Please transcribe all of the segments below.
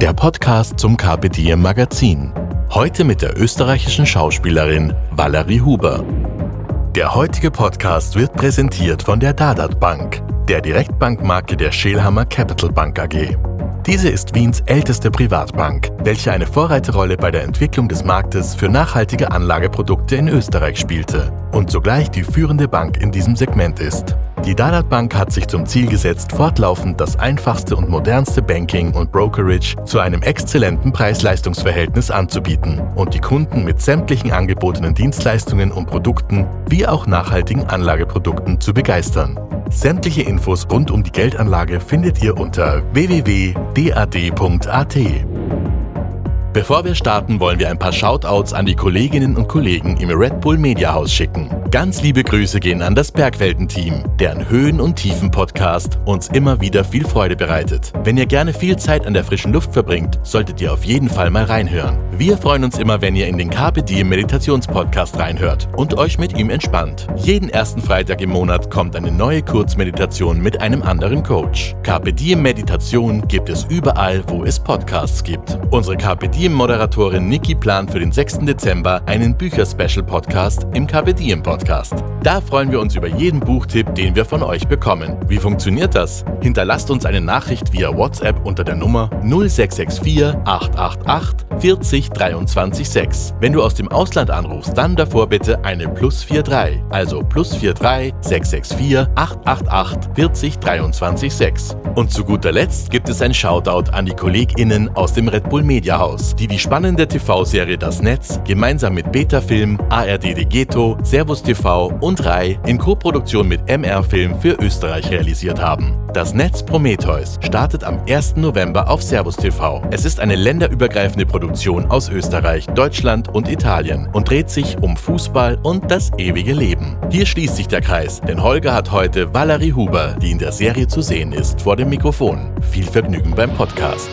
der Podcast zum Carpe Magazin. Heute mit der österreichischen Schauspielerin Valerie Huber. Der heutige Podcast wird präsentiert von der Dadat Bank, der Direktbankmarke der Schelhammer Capital Bank AG. Diese ist Wiens älteste Privatbank, welche eine Vorreiterrolle bei der Entwicklung des Marktes für nachhaltige Anlageprodukte in Österreich spielte und zugleich die führende Bank in diesem Segment ist. Die Dadat Bank hat sich zum Ziel gesetzt, fortlaufend das einfachste und modernste Banking und Brokerage zu einem exzellenten Preis-Leistungs-Verhältnis anzubieten und die Kunden mit sämtlichen angebotenen Dienstleistungen und Produkten wie auch nachhaltigen Anlageprodukten zu begeistern. Sämtliche Infos rund um die Geldanlage findet ihr unter www.dad.at. Bevor wir starten, wollen wir ein paar Shoutouts an die Kolleginnen und Kollegen im Red Bull Media Haus schicken. Ganz liebe Grüße gehen an das Bergwelten-Team, deren Höhen- und Tiefen-Podcast uns immer wieder viel Freude bereitet. Wenn ihr gerne viel Zeit an der frischen Luft verbringt, solltet ihr auf jeden Fall mal reinhören. Wir freuen uns immer, wenn ihr in den Carpe Diem Meditationspodcast reinhört und euch mit ihm entspannt. Jeden ersten Freitag im Monat kommt eine neue Kurzmeditation mit einem anderen Coach. Carpe Diem Meditation gibt es überall, wo es Podcasts gibt. Unsere Carpe Diem Moderatorin Niki plant für den 6. Dezember einen Bücher-Special-Podcast im Carpe Diem Podcast. Da freuen wir uns über jeden Buchtipp, den wir von euch bekommen. Wie funktioniert das? Hinterlasst uns eine Nachricht via WhatsApp unter der Nummer 0664 888 40 23 6. Wenn du aus dem Ausland anrufst, dann davor bitte eine plus 43, also plus 43 664 888 40 23 6. Und zu guter Letzt gibt es ein Shoutout an die KollegInnen aus dem Red Bull Media Haus, die die spannende TV-Serie Das Netz gemeinsam mit Beta Film, ARD Degeto, Servus TV und RAI in Koproduktion mit MR Film für Österreich realisiert haben. Das Netz Prometheus startet am 1. November auf Servus TV. Es ist eine länderübergreifende Produktion aus Österreich, Deutschland und Italien und dreht sich um Fußball und das ewige Leben. Hier schließt sich der Kreis, denn Holger hat heute Valerie Huber, die in der Serie zu sehen ist, vor dem Mikrofon. Viel Vergnügen beim Podcast.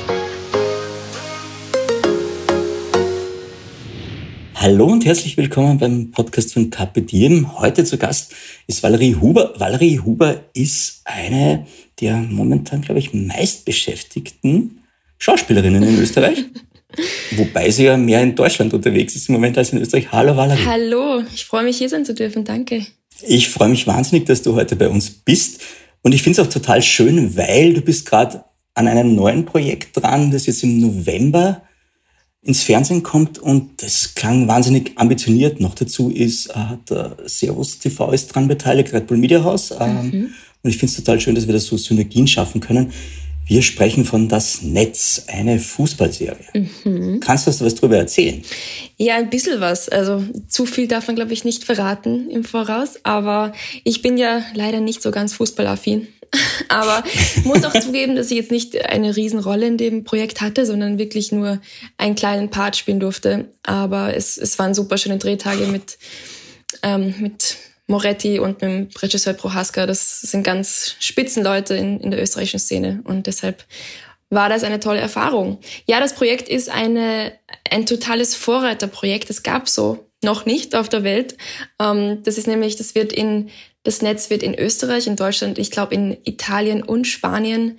Hallo und herzlich willkommen beim Podcast von Carpe Diem. Heute zu Gast ist Valerie Huber. Valerie Huber ist eine der momentan, glaube ich, meistbeschäftigten Schauspielerinnen in Österreich. Wobei sie ja mehr in Deutschland unterwegs ist im Moment als in Österreich. Hallo Valerie. Hallo, ich freue mich hier sein zu dürfen. Danke. Ich freue mich wahnsinnig, dass du heute bei uns bist. Und ich finde es auch total schön, weil du bist gerade an einem neuen Projekt dran, das jetzt im November ins Fernsehen kommt und das klang wahnsinnig ambitioniert. Noch dazu ist, äh, der Servus TV ist dran beteiligt, Red Bull Media House. Ähm, mhm. Und ich finde es total schön, dass wir da so Synergien schaffen können. Wir sprechen von Das Netz, eine Fußballserie. Mhm. Kannst du uns was darüber erzählen? Ja, ein bisschen was. Also zu viel darf man, glaube ich, nicht verraten im Voraus. Aber ich bin ja leider nicht so ganz fußballaffin. Aber ich muss auch zugeben, dass ich jetzt nicht eine Riesenrolle in dem Projekt hatte, sondern wirklich nur einen kleinen Part spielen durfte. Aber es, es waren super schöne Drehtage mit, ähm, mit Moretti und mit dem Regisseur Prohaska. Das sind ganz Spitzenleute in, in der österreichischen Szene. Und deshalb war das eine tolle Erfahrung. Ja, das Projekt ist eine, ein totales Vorreiterprojekt. Es gab so noch nicht auf der Welt. Ähm, das ist nämlich, das wird in, das Netz wird in Österreich, in Deutschland, ich glaube in Italien und Spanien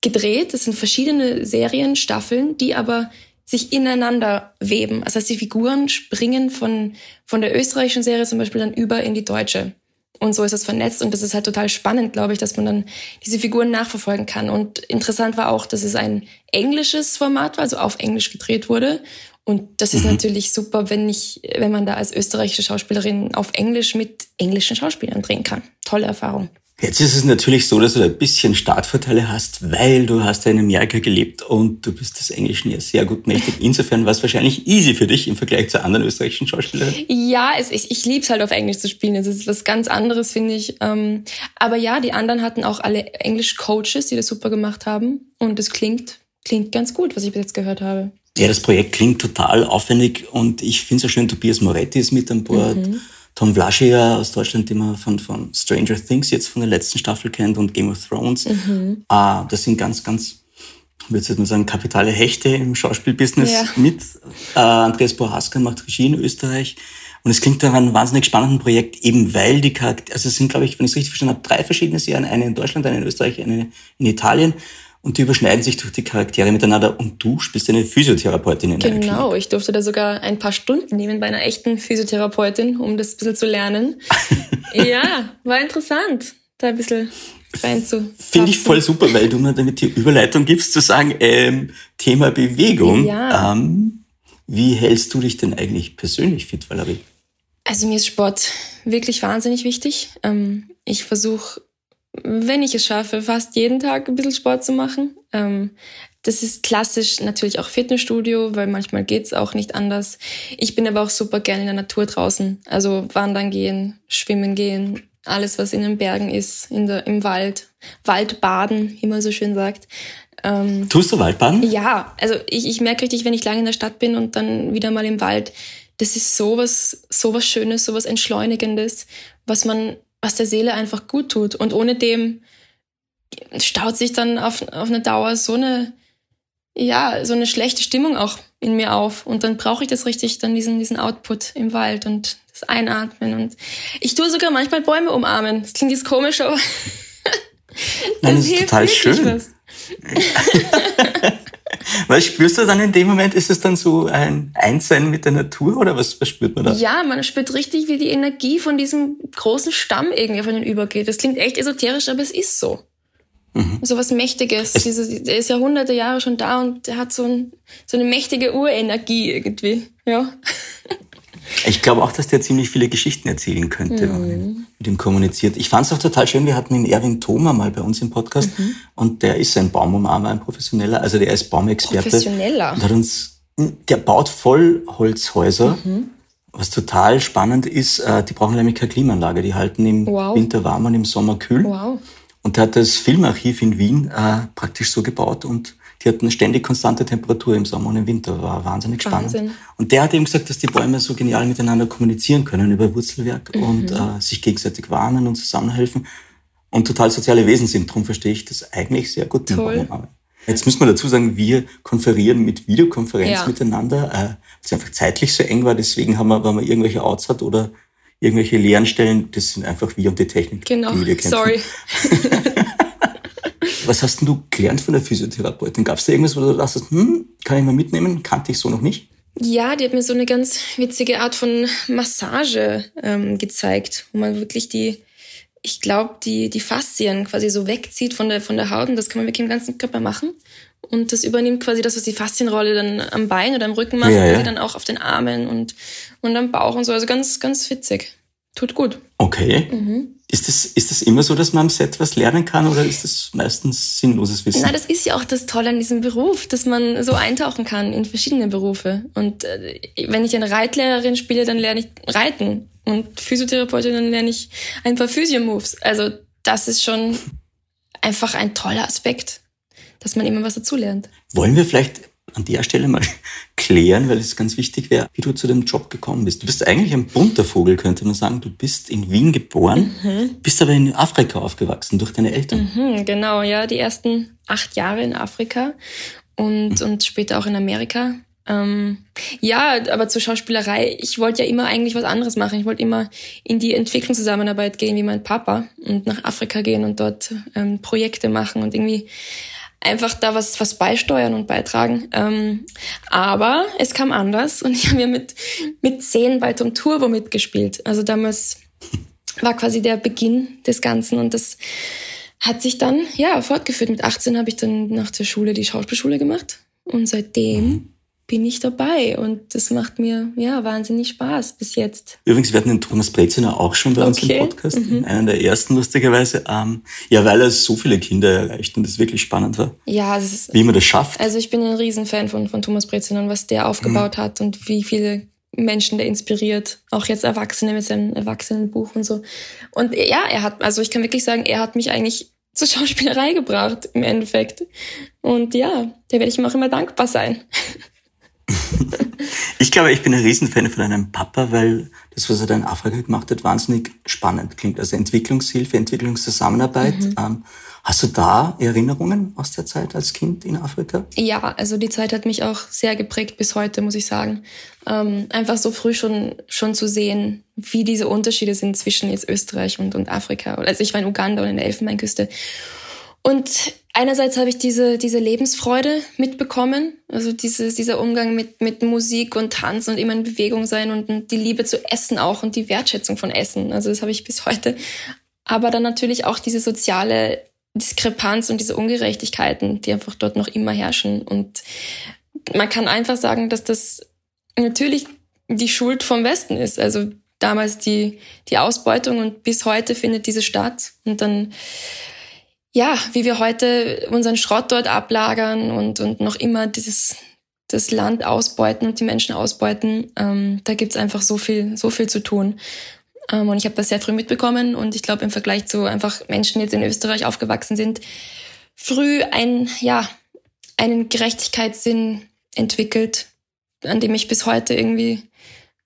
gedreht. Das sind verschiedene Serien, Staffeln, die aber sich ineinander weben. Das heißt, die Figuren springen von, von der österreichischen Serie zum Beispiel dann über in die deutsche. Und so ist es vernetzt und das ist halt total spannend, glaube ich, dass man dann diese Figuren nachverfolgen kann. Und interessant war auch, dass es ein englisches Format war, also auf Englisch gedreht wurde. Und das ist mhm. natürlich super, wenn ich, wenn man da als österreichische Schauspielerin auf Englisch mit englischen Schauspielern drehen kann. Tolle Erfahrung. Jetzt ist es natürlich so, dass du ein bisschen Startvorteile hast, weil du hast ja in Amerika gelebt und du bist des Englischen ja sehr gut mächtig. Insofern war es wahrscheinlich easy für dich im Vergleich zu anderen österreichischen Schauspielern. Ja, es, ich, ich liebe es halt auf Englisch zu spielen. Es ist was ganz anderes, finde ich. Ähm, aber ja, die anderen hatten auch alle Englisch-Coaches, die das super gemacht haben. Und es klingt, klingt ganz gut, was ich bis jetzt gehört habe. Ja, das Projekt klingt total aufwendig und ich finde es auch schön, Tobias Moretti ist mit an Bord. Mhm. Tom Vlaschier aus Deutschland, den man von, von Stranger Things jetzt von der letzten Staffel kennt und Game of Thrones. Mhm. Ah, das sind ganz, ganz, würde ich mal sagen, kapitale Hechte im Schauspielbusiness ja. mit. Äh, Andreas Bohaska macht Regie in Österreich. Und es klingt nach einem wahnsinnig spannenden Projekt, eben weil die Charaktere, also es sind, glaube ich, wenn ich es richtig verstanden habe, drei verschiedene Serien, eine in Deutschland, eine in Österreich, eine in Italien. Und die überschneiden sich durch die Charaktere miteinander und du spielst eine Physiotherapeutin in Genau, ich durfte da sogar ein paar Stunden nehmen bei einer echten Physiotherapeutin, um das ein bisschen zu lernen. ja, war interessant, da ein bisschen rein zu. Finde ich voll super, weil du mir damit die Überleitung gibst, zu sagen, ähm, Thema Bewegung. Ja. Ähm, wie hältst du dich denn eigentlich persönlich fit, Valerie? Also mir ist Sport wirklich wahnsinnig wichtig. Ähm, ich versuche wenn ich es schaffe, fast jeden Tag ein bisschen Sport zu machen. Ähm, das ist klassisch natürlich auch Fitnessstudio, weil manchmal geht's auch nicht anders. Ich bin aber auch super gerne in der Natur draußen. Also wandern gehen, schwimmen gehen, alles, was in den Bergen ist, in der, im Wald. Waldbaden, wie man so schön sagt. Ähm, Tust du Waldbaden? Ja, also ich, ich merke richtig, wenn ich lange in der Stadt bin und dann wieder mal im Wald, das ist sowas, sowas Schönes, sowas Entschleunigendes, was man was der Seele einfach gut tut. Und ohne dem staut sich dann auf, auf eine Dauer so eine, ja, so eine schlechte Stimmung auch in mir auf. Und dann brauche ich das richtig, dann diesen, diesen Output im Wald und das Einatmen. Und ich tue sogar manchmal Bäume umarmen. Das klingt jetzt komisch, aber Nein, das, das ist total schön. Was spürst du dann in dem Moment? Ist es dann so ein Einssein mit der Natur oder was, was spürt man da? Ja, man spürt richtig, wie die Energie von diesem großen Stamm irgendwie auf einen übergeht. Das klingt echt esoterisch, aber es ist so. Mhm. So was Mächtiges. Diese, der ist Jahrhunderte Jahre schon da und der hat so, ein, so eine mächtige Urenergie irgendwie. Ja. Ich glaube auch, dass der ziemlich viele Geschichten erzählen könnte, mhm. wenn man mit ihm kommuniziert. Ich fand es auch total schön, wir hatten den Erwin Thoma mal bei uns im Podcast mhm. und der ist ein Baumumarmer, ein Professioneller, also der ist Baumexperte. Professioneller. Und hat uns, der baut Vollholzhäuser, mhm. was total spannend ist. Äh, die brauchen nämlich keine Klimaanlage, die halten im wow. Winter warm und im Sommer kühl. Wow. Und der hat das Filmarchiv in Wien äh, praktisch so gebaut und die hatten ständig konstante Temperatur im Sommer und im Winter. War wahnsinnig spannend. Wahnsinn. Und der hat eben gesagt, dass die Bäume so genial miteinander kommunizieren können über Wurzelwerk mhm. und äh, sich gegenseitig warnen und zusammenhelfen und total soziale Wesen sind. Darum verstehe ich das eigentlich sehr gut. Toll. Jetzt müssen wir dazu sagen, wir konferieren mit Videokonferenz ja. miteinander, äh, weil es einfach zeitlich so eng war. Deswegen haben wir, wenn man irgendwelche Outs hat oder irgendwelche leeren Stellen, das sind einfach wir und die Technik. Genau, die sorry. Was hast denn du gelernt von der Physiotherapeutin? Gab es da irgendwas, wo du dachtest, hm, kann ich mal mitnehmen? Kannte ich so noch nicht? Ja, die hat mir so eine ganz witzige Art von Massage ähm, gezeigt, wo man wirklich die, ich glaube, die, die Faszien quasi so wegzieht von der, von der Haut und das kann man wirklich im ganzen Körper machen. Und das übernimmt quasi das, was die Faszienrolle dann am Bein oder am Rücken macht, ja, ja. dann auch auf den Armen und, und am Bauch und so. Also ganz, ganz witzig. Tut gut. Okay. Mhm. Ist das, ist das immer so, dass man am Set was lernen kann oder ist das meistens sinnloses Wissen? Na, das ist ja auch das Tolle an diesem Beruf, dass man so eintauchen kann in verschiedene Berufe. Und äh, wenn ich eine Reitlehrerin spiele, dann lerne ich Reiten. Und Physiotherapeutin, dann lerne ich ein paar Physio-Moves. Also das ist schon einfach ein toller Aspekt, dass man immer was dazulernt. Wollen wir vielleicht an der Stelle mal klären, weil es ganz wichtig wäre, wie du zu dem Job gekommen bist. Du bist eigentlich ein bunter Vogel, könnte man sagen. Du bist in Wien geboren, mhm. bist aber in Afrika aufgewachsen durch deine Eltern. Mhm, genau, ja, die ersten acht Jahre in Afrika und, mhm. und später auch in Amerika. Ähm, ja, aber zur Schauspielerei, ich wollte ja immer eigentlich was anderes machen. Ich wollte immer in die Entwicklungszusammenarbeit gehen wie mein Papa und nach Afrika gehen und dort ähm, Projekte machen und irgendwie einfach da was, was beisteuern und beitragen. Ähm, aber es kam anders und ich habe ja mit, mit zehn bei Tom Turbo mitgespielt. Also damals war quasi der Beginn des Ganzen und das hat sich dann, ja, fortgeführt. Mit 18 habe ich dann nach der Schule die Schauspielschule gemacht und seitdem bin ich dabei und das macht mir ja wahnsinnig Spaß bis jetzt. Übrigens, wir hatten den Thomas Breziner auch schon bei okay. uns im Podcast, mhm. einen der ersten lustigerweise. Ähm, ja, weil er so viele Kinder erreicht und das wirklich spannend war. Ja, ist, wie man das schafft. Also ich bin ein Riesenfan von, von Thomas Breziner und was der aufgebaut mhm. hat und wie viele Menschen der inspiriert, auch jetzt Erwachsene mit seinem Erwachsenenbuch und so. Und ja, er hat, also ich kann wirklich sagen, er hat mich eigentlich zur Schauspielerei gebracht im Endeffekt. Und ja, da werde ich ihm auch immer dankbar sein. Ich glaube, ich bin ein Riesenfan von deinem Papa, weil das, was er da in Afrika gemacht hat, wahnsinnig spannend klingt. Also Entwicklungshilfe, Entwicklungszusammenarbeit. Mhm. Ähm, hast du da Erinnerungen aus der Zeit als Kind in Afrika? Ja, also die Zeit hat mich auch sehr geprägt bis heute, muss ich sagen. Ähm, einfach so früh schon, schon zu sehen, wie diese Unterschiede sind zwischen jetzt Österreich und, und Afrika. Also ich war in Uganda und in der Elfenbeinküste. Und einerseits habe ich diese, diese Lebensfreude mitbekommen, also diese, dieser Umgang mit, mit Musik und Tanz und immer in Bewegung sein und die Liebe zu Essen auch und die Wertschätzung von Essen. Also das habe ich bis heute. Aber dann natürlich auch diese soziale Diskrepanz und diese Ungerechtigkeiten, die einfach dort noch immer herrschen. Und man kann einfach sagen, dass das natürlich die Schuld vom Westen ist. Also damals die, die Ausbeutung und bis heute findet diese statt. Und dann ja, wie wir heute unseren Schrott dort ablagern und, und noch immer dieses das Land ausbeuten und die Menschen ausbeuten, ähm, da gibt's einfach so viel, so viel zu tun. Ähm, und ich habe das sehr früh mitbekommen und ich glaube im Vergleich zu einfach Menschen, die jetzt in Österreich aufgewachsen sind, früh ein, ja, einen Gerechtigkeitssinn entwickelt, an dem ich bis heute irgendwie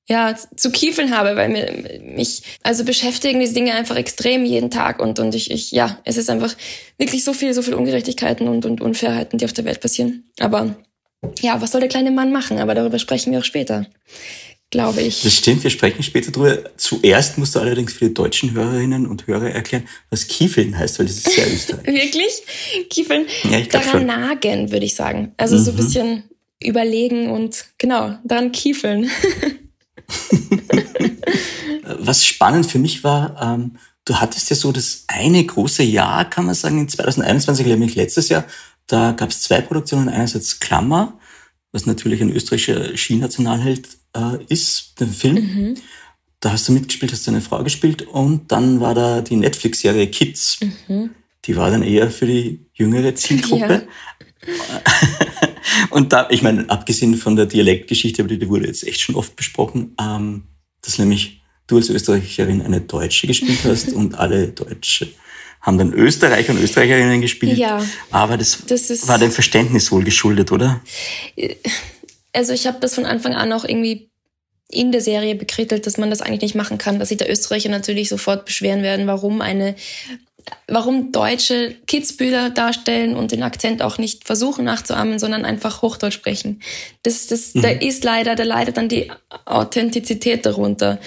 ja, zu kiefeln habe, weil mir, mich, also beschäftigen diese Dinge einfach extrem jeden Tag und, und ich, ich, ja, es ist einfach wirklich so viel, so viel Ungerechtigkeiten und, und Unfairheiten, die auf der Welt passieren. Aber ja, was soll der kleine Mann machen? Aber darüber sprechen wir auch später, glaube ich. Das stimmt, wir sprechen später drüber. Zuerst musst du allerdings für die deutschen Hörerinnen und Hörer erklären, was Kiefeln heißt, weil das ist sehr österreichisch. Wirklich? Kiefeln? Ja, ich Daran schon. nagen, würde ich sagen. Also mhm. so ein mhm. bisschen überlegen und genau, daran kiefeln. Was spannend für mich war, ähm, du hattest ja so das eine große Jahr, kann man sagen, in 2021, nämlich letztes Jahr, da gab es zwei Produktionen. Einerseits Klammer, was natürlich ein österreichischer Skinationalheld äh, ist, den Film. Mhm. Da hast du mitgespielt, hast du eine Frau gespielt. Und dann war da die Netflix-Serie Kids. Mhm. Die war dann eher für die jüngere Zielgruppe. Ja. Und da, ich meine, abgesehen von der Dialektgeschichte, aber die wurde jetzt echt schon oft besprochen, ähm, dass nämlich du als Österreicherin eine Deutsche gespielt hast und alle Deutsche haben dann Österreicher und Österreicherinnen gespielt. Ja. Aber das, das war dem Verständnis wohl geschuldet, oder? Also ich habe das von Anfang an auch irgendwie in der Serie bekrittelt, dass man das eigentlich nicht machen kann, dass sich der Österreicher natürlich sofort beschweren werden, warum eine warum deutsche Kidsbilder darstellen und den Akzent auch nicht versuchen nachzuahmen, sondern einfach Hochdeutsch sprechen. Das, das, mhm. da ist leider, da leidet dann die Authentizität darunter.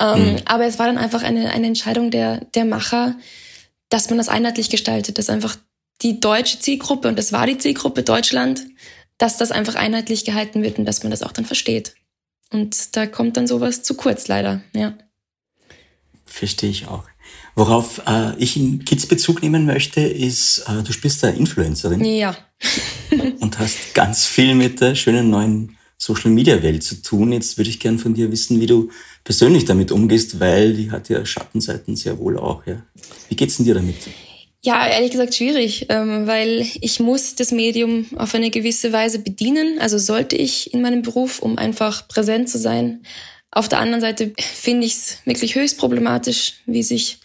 Ähm, mhm. Aber es war dann einfach eine, eine Entscheidung der, der Macher, dass man das einheitlich gestaltet, dass einfach die deutsche Zielgruppe, und das war die Zielgruppe Deutschland, dass das einfach einheitlich gehalten wird und dass man das auch dann versteht. Und da kommt dann sowas zu kurz leider, ja. Verstehe ich auch. Worauf äh, ich in Kids Bezug nehmen möchte, ist, äh, du spielst da Influencerin. Ja. und hast ganz viel mit der schönen neuen Social Media Welt zu tun. Jetzt würde ich gern von dir wissen, wie du persönlich damit umgehst, weil die hat ja Schattenseiten sehr wohl auch. Ja. Wie geht's denn dir damit? Ja, ehrlich gesagt schwierig, ähm, weil ich muss das Medium auf eine gewisse Weise bedienen. Also sollte ich in meinem Beruf, um einfach präsent zu sein. Auf der anderen Seite finde ich es wirklich höchst problematisch, wie sich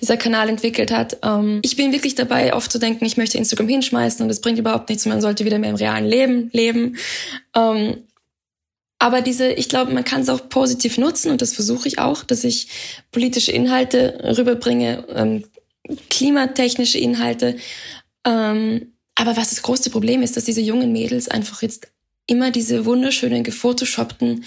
dieser Kanal entwickelt hat. Ähm, ich bin wirklich dabei, oft zu denken, ich möchte Instagram hinschmeißen und das bringt überhaupt nichts. Man sollte wieder mehr im realen Leben leben. Ähm, aber diese, ich glaube, man kann es auch positiv nutzen und das versuche ich auch, dass ich politische Inhalte rüberbringe, ähm, klimatechnische Inhalte. aber was das große Problem ist, dass diese jungen Mädels einfach jetzt immer diese wunderschönen, gefotoshoppten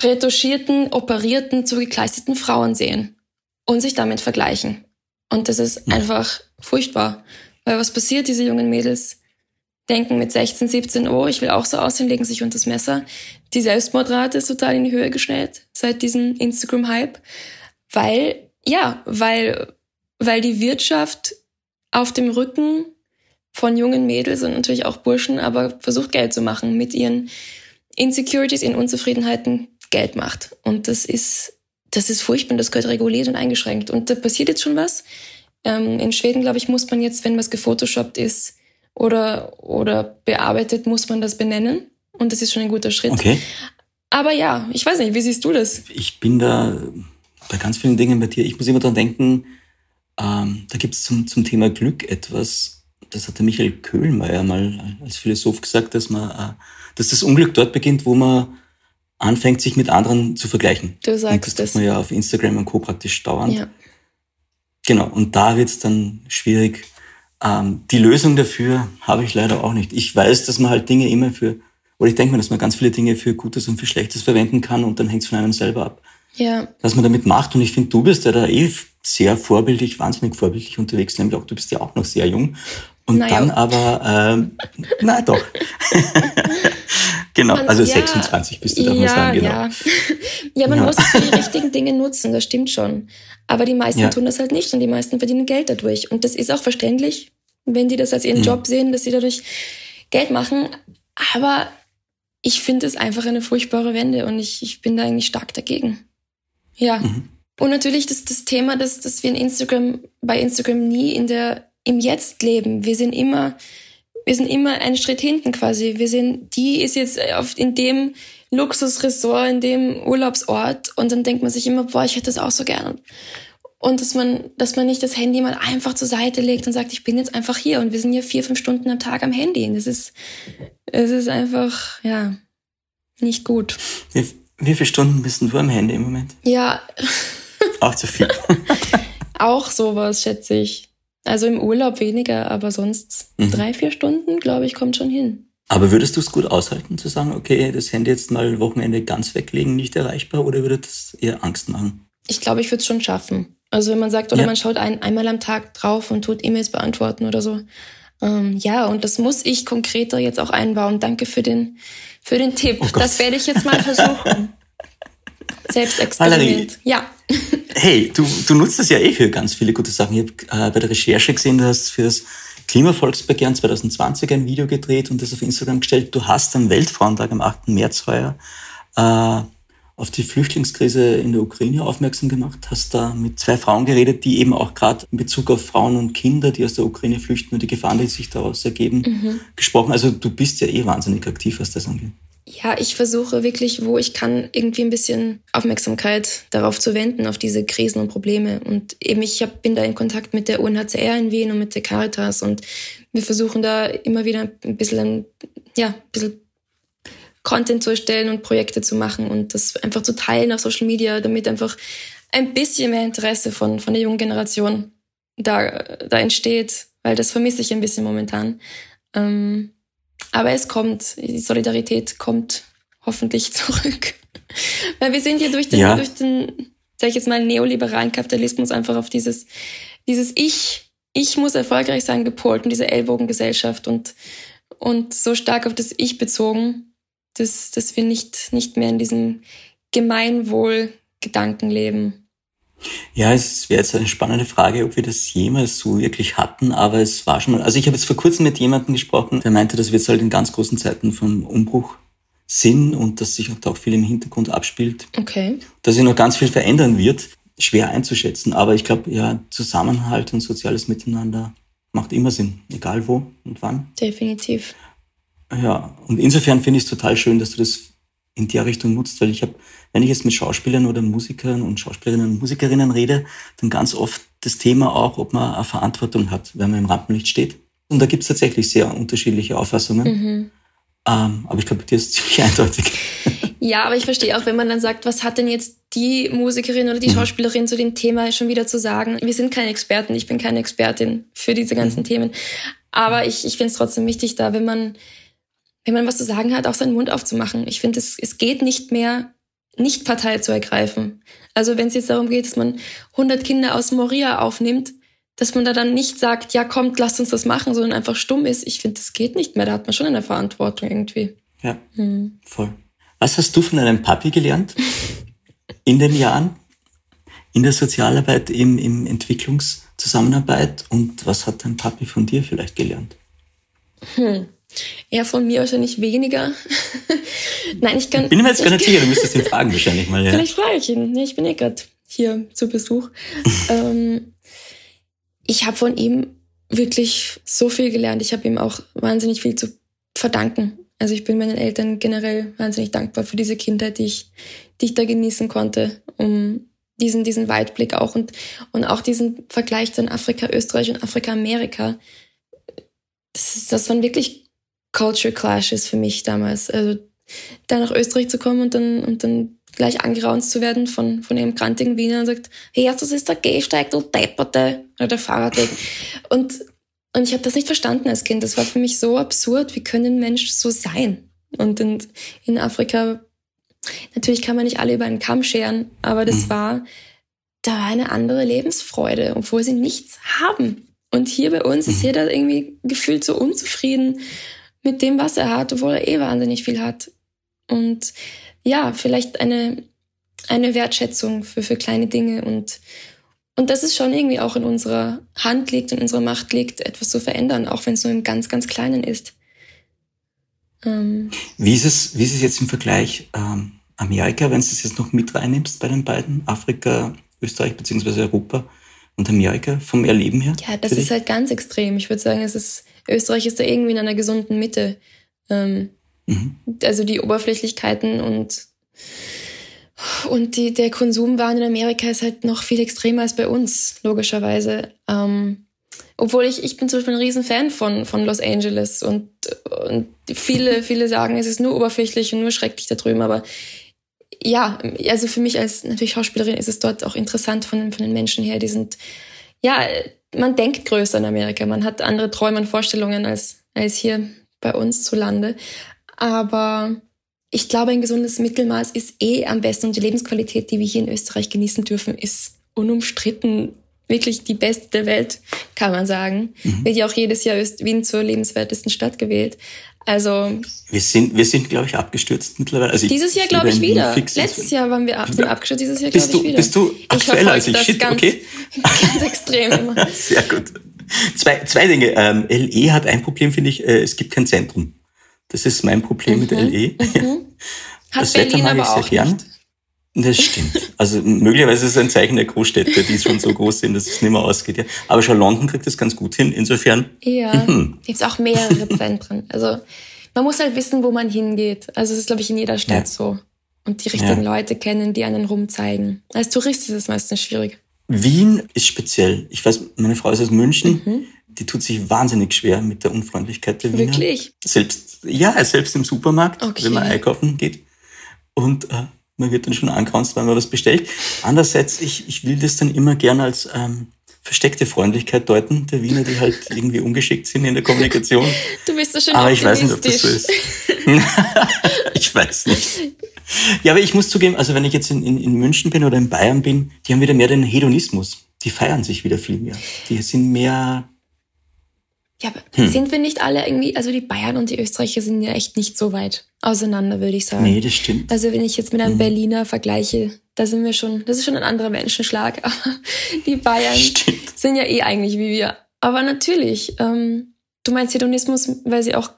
retuschierten, operierten, zugekleisteten Frauen sehen und sich damit vergleichen. Und das ist einfach furchtbar. Weil was passiert? Diese jungen Mädels denken mit 16, 17, oh, ich will auch so aussehen, legen sich unter das Messer. Die Selbstmordrate ist total in die Höhe geschnellt seit diesem Instagram-Hype. Weil, ja, weil, weil die Wirtschaft auf dem Rücken von jungen Mädels und natürlich auch Burschen aber versucht Geld zu machen mit ihren Insecurities, ihren Unzufriedenheiten, Geld macht. Und das ist, das ist furchtbar, das gehört reguliert und eingeschränkt. Und da passiert jetzt schon was. Ähm, in Schweden, glaube ich, muss man jetzt, wenn was gefotoshoppt ist oder, oder bearbeitet, muss man das benennen. Und das ist schon ein guter Schritt. Okay. Aber ja, ich weiß nicht, wie siehst du das? Ich bin da bei ganz vielen Dingen bei dir. Ich muss immer dran denken, ähm, da gibt es zum, zum Thema Glück etwas, das hat der Michael Köhlmeier mal als Philosoph gesagt, dass man äh, dass das Unglück dort beginnt, wo man anfängt, sich mit anderen zu vergleichen. Du sagst und das das. tut man ja auf Instagram und Co. praktisch dauernd. Ja. Genau, und da wird es dann schwierig. Ähm, die Lösung dafür habe ich leider auch nicht. Ich weiß, dass man halt Dinge immer für, oder ich denke mir, dass man ganz viele Dinge für Gutes und für Schlechtes verwenden kann und dann hängt es von einem selber ab, Ja, was man damit macht. Und ich finde, du bist ja da eh sehr vorbildlich, wahnsinnig vorbildlich unterwegs, nämlich auch, du bist ja auch noch sehr jung. Und Naja. dann aber, ähm, na doch. genau, Man- also ja, 26 bist du, darf man ja, sagen, genau. Ja, ja man Ja. muss es für die richtigen Dinge nutzen, das stimmt schon. Aber die meisten tun das halt nicht und die meisten verdienen Geld dadurch. Und das ist auch verständlich, wenn die das als ihren Mhm. Job sehen, dass sie dadurch Geld machen. Aber ich finde es einfach eine furchtbare Wende und ich, ich bin da eigentlich stark dagegen. Ja. Mhm. Und natürlich das, das Thema, dass, dass wir in Instagram, bei Instagram nie in der, im Jetzt leben. Wir sind immer, wir sind immer einen Schritt hinten quasi. Wir sind, die ist jetzt auf, in dem Luxusressort, in dem Urlaubsort und dann denkt man sich immer, boah, ich hätte das auch so gern. Und dass man, dass man nicht das Handy mal einfach zur Seite legt und sagt, ich bin jetzt einfach hier und wir sind hier vier, fünf Stunden am Tag am Handy. Und das ist, es ist einfach, ja, nicht gut. Wie, wie viele Stunden bist du am Handy im Moment? Ja, Auch zu viel. Auch sowas, schätze ich. Also im Urlaub weniger, aber sonst Mhm. drei, vier Stunden, glaube ich, kommt schon hin. Aber würdest du es gut aushalten, zu sagen, okay, das Handy jetzt mal Wochenende ganz weglegen, nicht erreichbar, oder würde das eher Angst machen? Ich glaube, ich würde es schon schaffen. Also wenn man sagt, oder Ja. man schaut ein, einmal am Tag drauf und tut E-Mails beantworten oder so. Ähm, ja, und das muss ich konkreter jetzt auch einbauen. Danke für den, für den Tipp. Oh das werde ich jetzt mal versuchen. Selbstexperiment. Ja. Hey, du, du nutzt das ja eh für ganz viele gute Sachen. Ich habe äh, bei der Recherche gesehen, du hast für das Klimavolksbegehren 2020 ein Video gedreht und das auf Instagram gestellt. Du hast am Weltfrauentag am 8. März heuer äh, auf die Flüchtlingskrise in der Ukraine aufmerksam gemacht, hast da mit zwei Frauen geredet, die eben auch gerade in Bezug auf Frauen und Kinder, die aus der Ukraine flüchten und die Gefahren, die sich daraus ergeben, gesprochen. Also du bist ja eh wahnsinnig aktiv, was das angeht. Ja, ich versuche wirklich, wo ich kann, irgendwie ein bisschen Aufmerksamkeit darauf zu wenden, auf diese Krisen und Probleme. Und eben ich hab, bin da in Kontakt mit der UNHCR in Wien und mit der Caritas und wir versuchen da immer wieder ein bisschen, ja, ein bisschen Content zu erstellen und Projekte zu machen und das einfach zu teilen auf Social Media, damit einfach ein bisschen mehr Interesse von, von der jungen Generation da, da entsteht, weil das vermisse ich ein bisschen momentan. Ähm, aber es kommt, die Solidarität kommt hoffentlich zurück. Weil wir sind ja durch den, Ja. durch den, sag ich jetzt mal, neoliberalen Kapitalismus einfach auf dieses, dieses Ich, ich muss erfolgreich sein gepolt und diese Ellbogengesellschaft und, und so stark auf das Ich bezogen, dass, dass wir nicht, nicht mehr in diesem Gemeinwohl-Gedanken leben. Ja, es wäre jetzt eine spannende Frage, ob wir das jemals so wirklich hatten, aber es war schon mal. Also ich habe jetzt vor kurzem mit jemandem gesprochen, der meinte, dass wir jetzt halt in ganz großen Zeiten vom Umbruch sind und dass sich da auch viel im Hintergrund abspielt, Okay. dass sich noch ganz viel verändern wird. Schwer einzuschätzen, aber ich glaube, ja, Zusammenhalt und soziales Miteinander macht immer Sinn, egal wo und wann. Definitiv. Ja, und insofern finde ich es total schön, dass du das in der Richtung nutzt, weil ich habe, wenn ich jetzt mit Schauspielern oder Musikern und Schauspielerinnen und Musikerinnen rede, dann ganz oft das Thema auch, ob man eine Verantwortung hat, wenn man im Rampenlicht steht. Und da gibt es tatsächlich sehr unterschiedliche Auffassungen. Mhm. Ähm, aber ich glaube, bei dir ist es ziemlich eindeutig. Ja, aber ich verstehe auch, wenn man dann sagt, was hat denn jetzt die Musikerin oder die Mhm. Schauspielerin zu dem Thema schon wieder zu sagen? Wir sind keine Experten, ich bin keine Expertin für diese ganzen Themen. Aber ich, ich finde es trotzdem wichtig, da, wenn man, wenn man was zu sagen hat, auch seinen Mund aufzumachen. Ich finde, es, es geht nicht mehr, nicht Partei zu ergreifen. Also wenn es jetzt darum geht, dass man 100 Kinder aus Moria aufnimmt, dass man da dann nicht sagt, ja kommt, lasst uns das machen, sondern einfach stumm ist. Ich finde, das geht nicht mehr. Da hat man schon eine Verantwortung irgendwie. Ja, Hm. voll. Was hast du von deinem Papi gelernt in den Jahren? In der Sozialarbeit, im, im Entwicklungszusammenarbeit? Und was hat dein Papi von dir vielleicht gelernt? Hm. Ja, von mir wahrscheinlich weniger. Nein, ich kann. Bin mir jetzt gar nicht ich, sicher, du müsstest ihn fragen wahrscheinlich mal. Ja. Vielleicht frage ich ihn. Ich bin eh gerade hier zu Besuch. ähm, ich habe von ihm wirklich so viel gelernt. Ich habe ihm auch wahnsinnig viel zu verdanken. Also ich bin meinen Eltern generell wahnsinnig dankbar für diese Kindheit, die ich, die ich da genießen konnte, um diesen, diesen Weitblick auch und, und auch diesen Vergleich zu Afrika, Österreich und Afrika, Amerika. Das, ist, das waren wirklich Culture Clash ist für mich damals. Also da nach Österreich zu kommen und dann, und dann gleich angeraunt zu werden von, von einem krantigen Wiener und sagt, hey, das ist der Gehsteig, du Depperte, oder der Fahrradweg. Und, und ich habe das nicht verstanden als Kind. Das war für mich so absurd. Wie können Menschen so sein? Und in, in Afrika, natürlich kann man nicht alle über einen Kamm scheren, aber das mhm. war, da war eine andere Lebensfreude, obwohl sie nichts haben. Und hier bei uns ist mhm. jeder irgendwie gefühlt so unzufrieden mit dem, was er hat, obwohl er eh wahnsinnig viel hat. Und ja, vielleicht eine, eine Wertschätzung für, für kleine Dinge und, und dass es schon irgendwie auch in unserer Hand liegt, in unserer Macht liegt, etwas zu verändern, auch wenn es nur im ganz, ganz Kleinen ist. Ähm. Wie, ist es, wie ist es jetzt im Vergleich ähm, Amerika, wenn du es jetzt noch mit reinnimmst bei den beiden, Afrika, Österreich bzw. Europa und Amerika vom Erleben her? Ja, das ist halt ganz extrem. Ich würde sagen, es ist, Österreich ist da irgendwie in einer gesunden Mitte. Ähm, Mhm. Also die Oberflächlichkeiten und, und die, der Konsumwahn in Amerika ist halt noch viel extremer als bei uns, logischerweise. Ähm, obwohl ich, ich bin zum Beispiel ein Riesenfan von, von Los Angeles und, und viele, viele sagen, es ist nur oberflächlich und nur schrecklich da drüben, aber ja, also für mich als natürlich Schauspielerin ist es dort auch interessant von, von den Menschen her. Die sind, ja, man denkt größer in Amerika, man hat andere Träume und Vorstellungen als, als hier bei uns zu Lande. Aber ich glaube, ein gesundes Mittelmaß ist eh am besten und die Lebensqualität, die wir hier in Österreich genießen dürfen, ist unumstritten wirklich die beste der Welt, kann man sagen. Mhm. Wird ja auch jedes Jahr Wien zur lebenswertesten Stadt gewählt. Also wir sind, wir sind, glaube ich, abgestürzt mittlerweile. Also dieses Jahr glaube ich wieder. Letztes Jahr waren wir abgestürzt, dieses Jahr glaube ich wieder. Bist du aktueller als ich? Shit, ganz, okay. ganz extrem immer. Sehr gut. Zwei, zwei Dinge. Ähm, LE hat ein Problem, finde ich. Äh, es gibt kein Zentrum. Das ist mein Problem mhm. mit LE. Mhm. Hat das Berlin Wetter mag ich sehr gern. Nicht. Das stimmt. Also möglicherweise ist es ein Zeichen der Großstädte, die schon so groß sind, dass es nicht mehr ausgeht. Ja. Aber schon London kriegt das ganz gut hin. Insofern. Ja, mhm. gibt auch mehrere Zentren. Also man muss halt wissen, wo man hingeht. Also es ist, glaube ich, in jeder Stadt ja. so. Und die richtigen ja. Leute kennen, die einen rumzeigen. Als Tourist ist es meistens schwierig. Wien ist speziell. Ich weiß, meine Frau ist aus München. Mhm. Die tut sich wahnsinnig schwer mit der Unfreundlichkeit der Wiener. Wirklich? Selbst, ja, selbst im Supermarkt, okay. wenn man einkaufen geht. Und äh, man wird dann schon angranzt, wenn man was bestellt. Andererseits, ich, ich will das dann immer gerne als ähm, versteckte Freundlichkeit deuten, der Wiener, die halt irgendwie ungeschickt sind in der Kommunikation. Du bist so schön Aber ich weiß nicht, ob das so ist. ich weiß nicht. Ja, aber ich muss zugeben, also wenn ich jetzt in, in, in München bin oder in Bayern bin, die haben wieder mehr den Hedonismus. Die feiern sich wieder viel mehr. Die sind mehr ja, aber hm. sind wir nicht alle irgendwie, also die Bayern und die Österreicher sind ja echt nicht so weit auseinander, würde ich sagen. Nee, das stimmt. Also wenn ich jetzt mit einem hm. Berliner vergleiche, da sind wir schon, das ist schon ein anderer Menschenschlag, aber die Bayern stimmt. sind ja eh eigentlich wie wir. Aber natürlich, ähm, du meinst Hedonismus, weil sie auch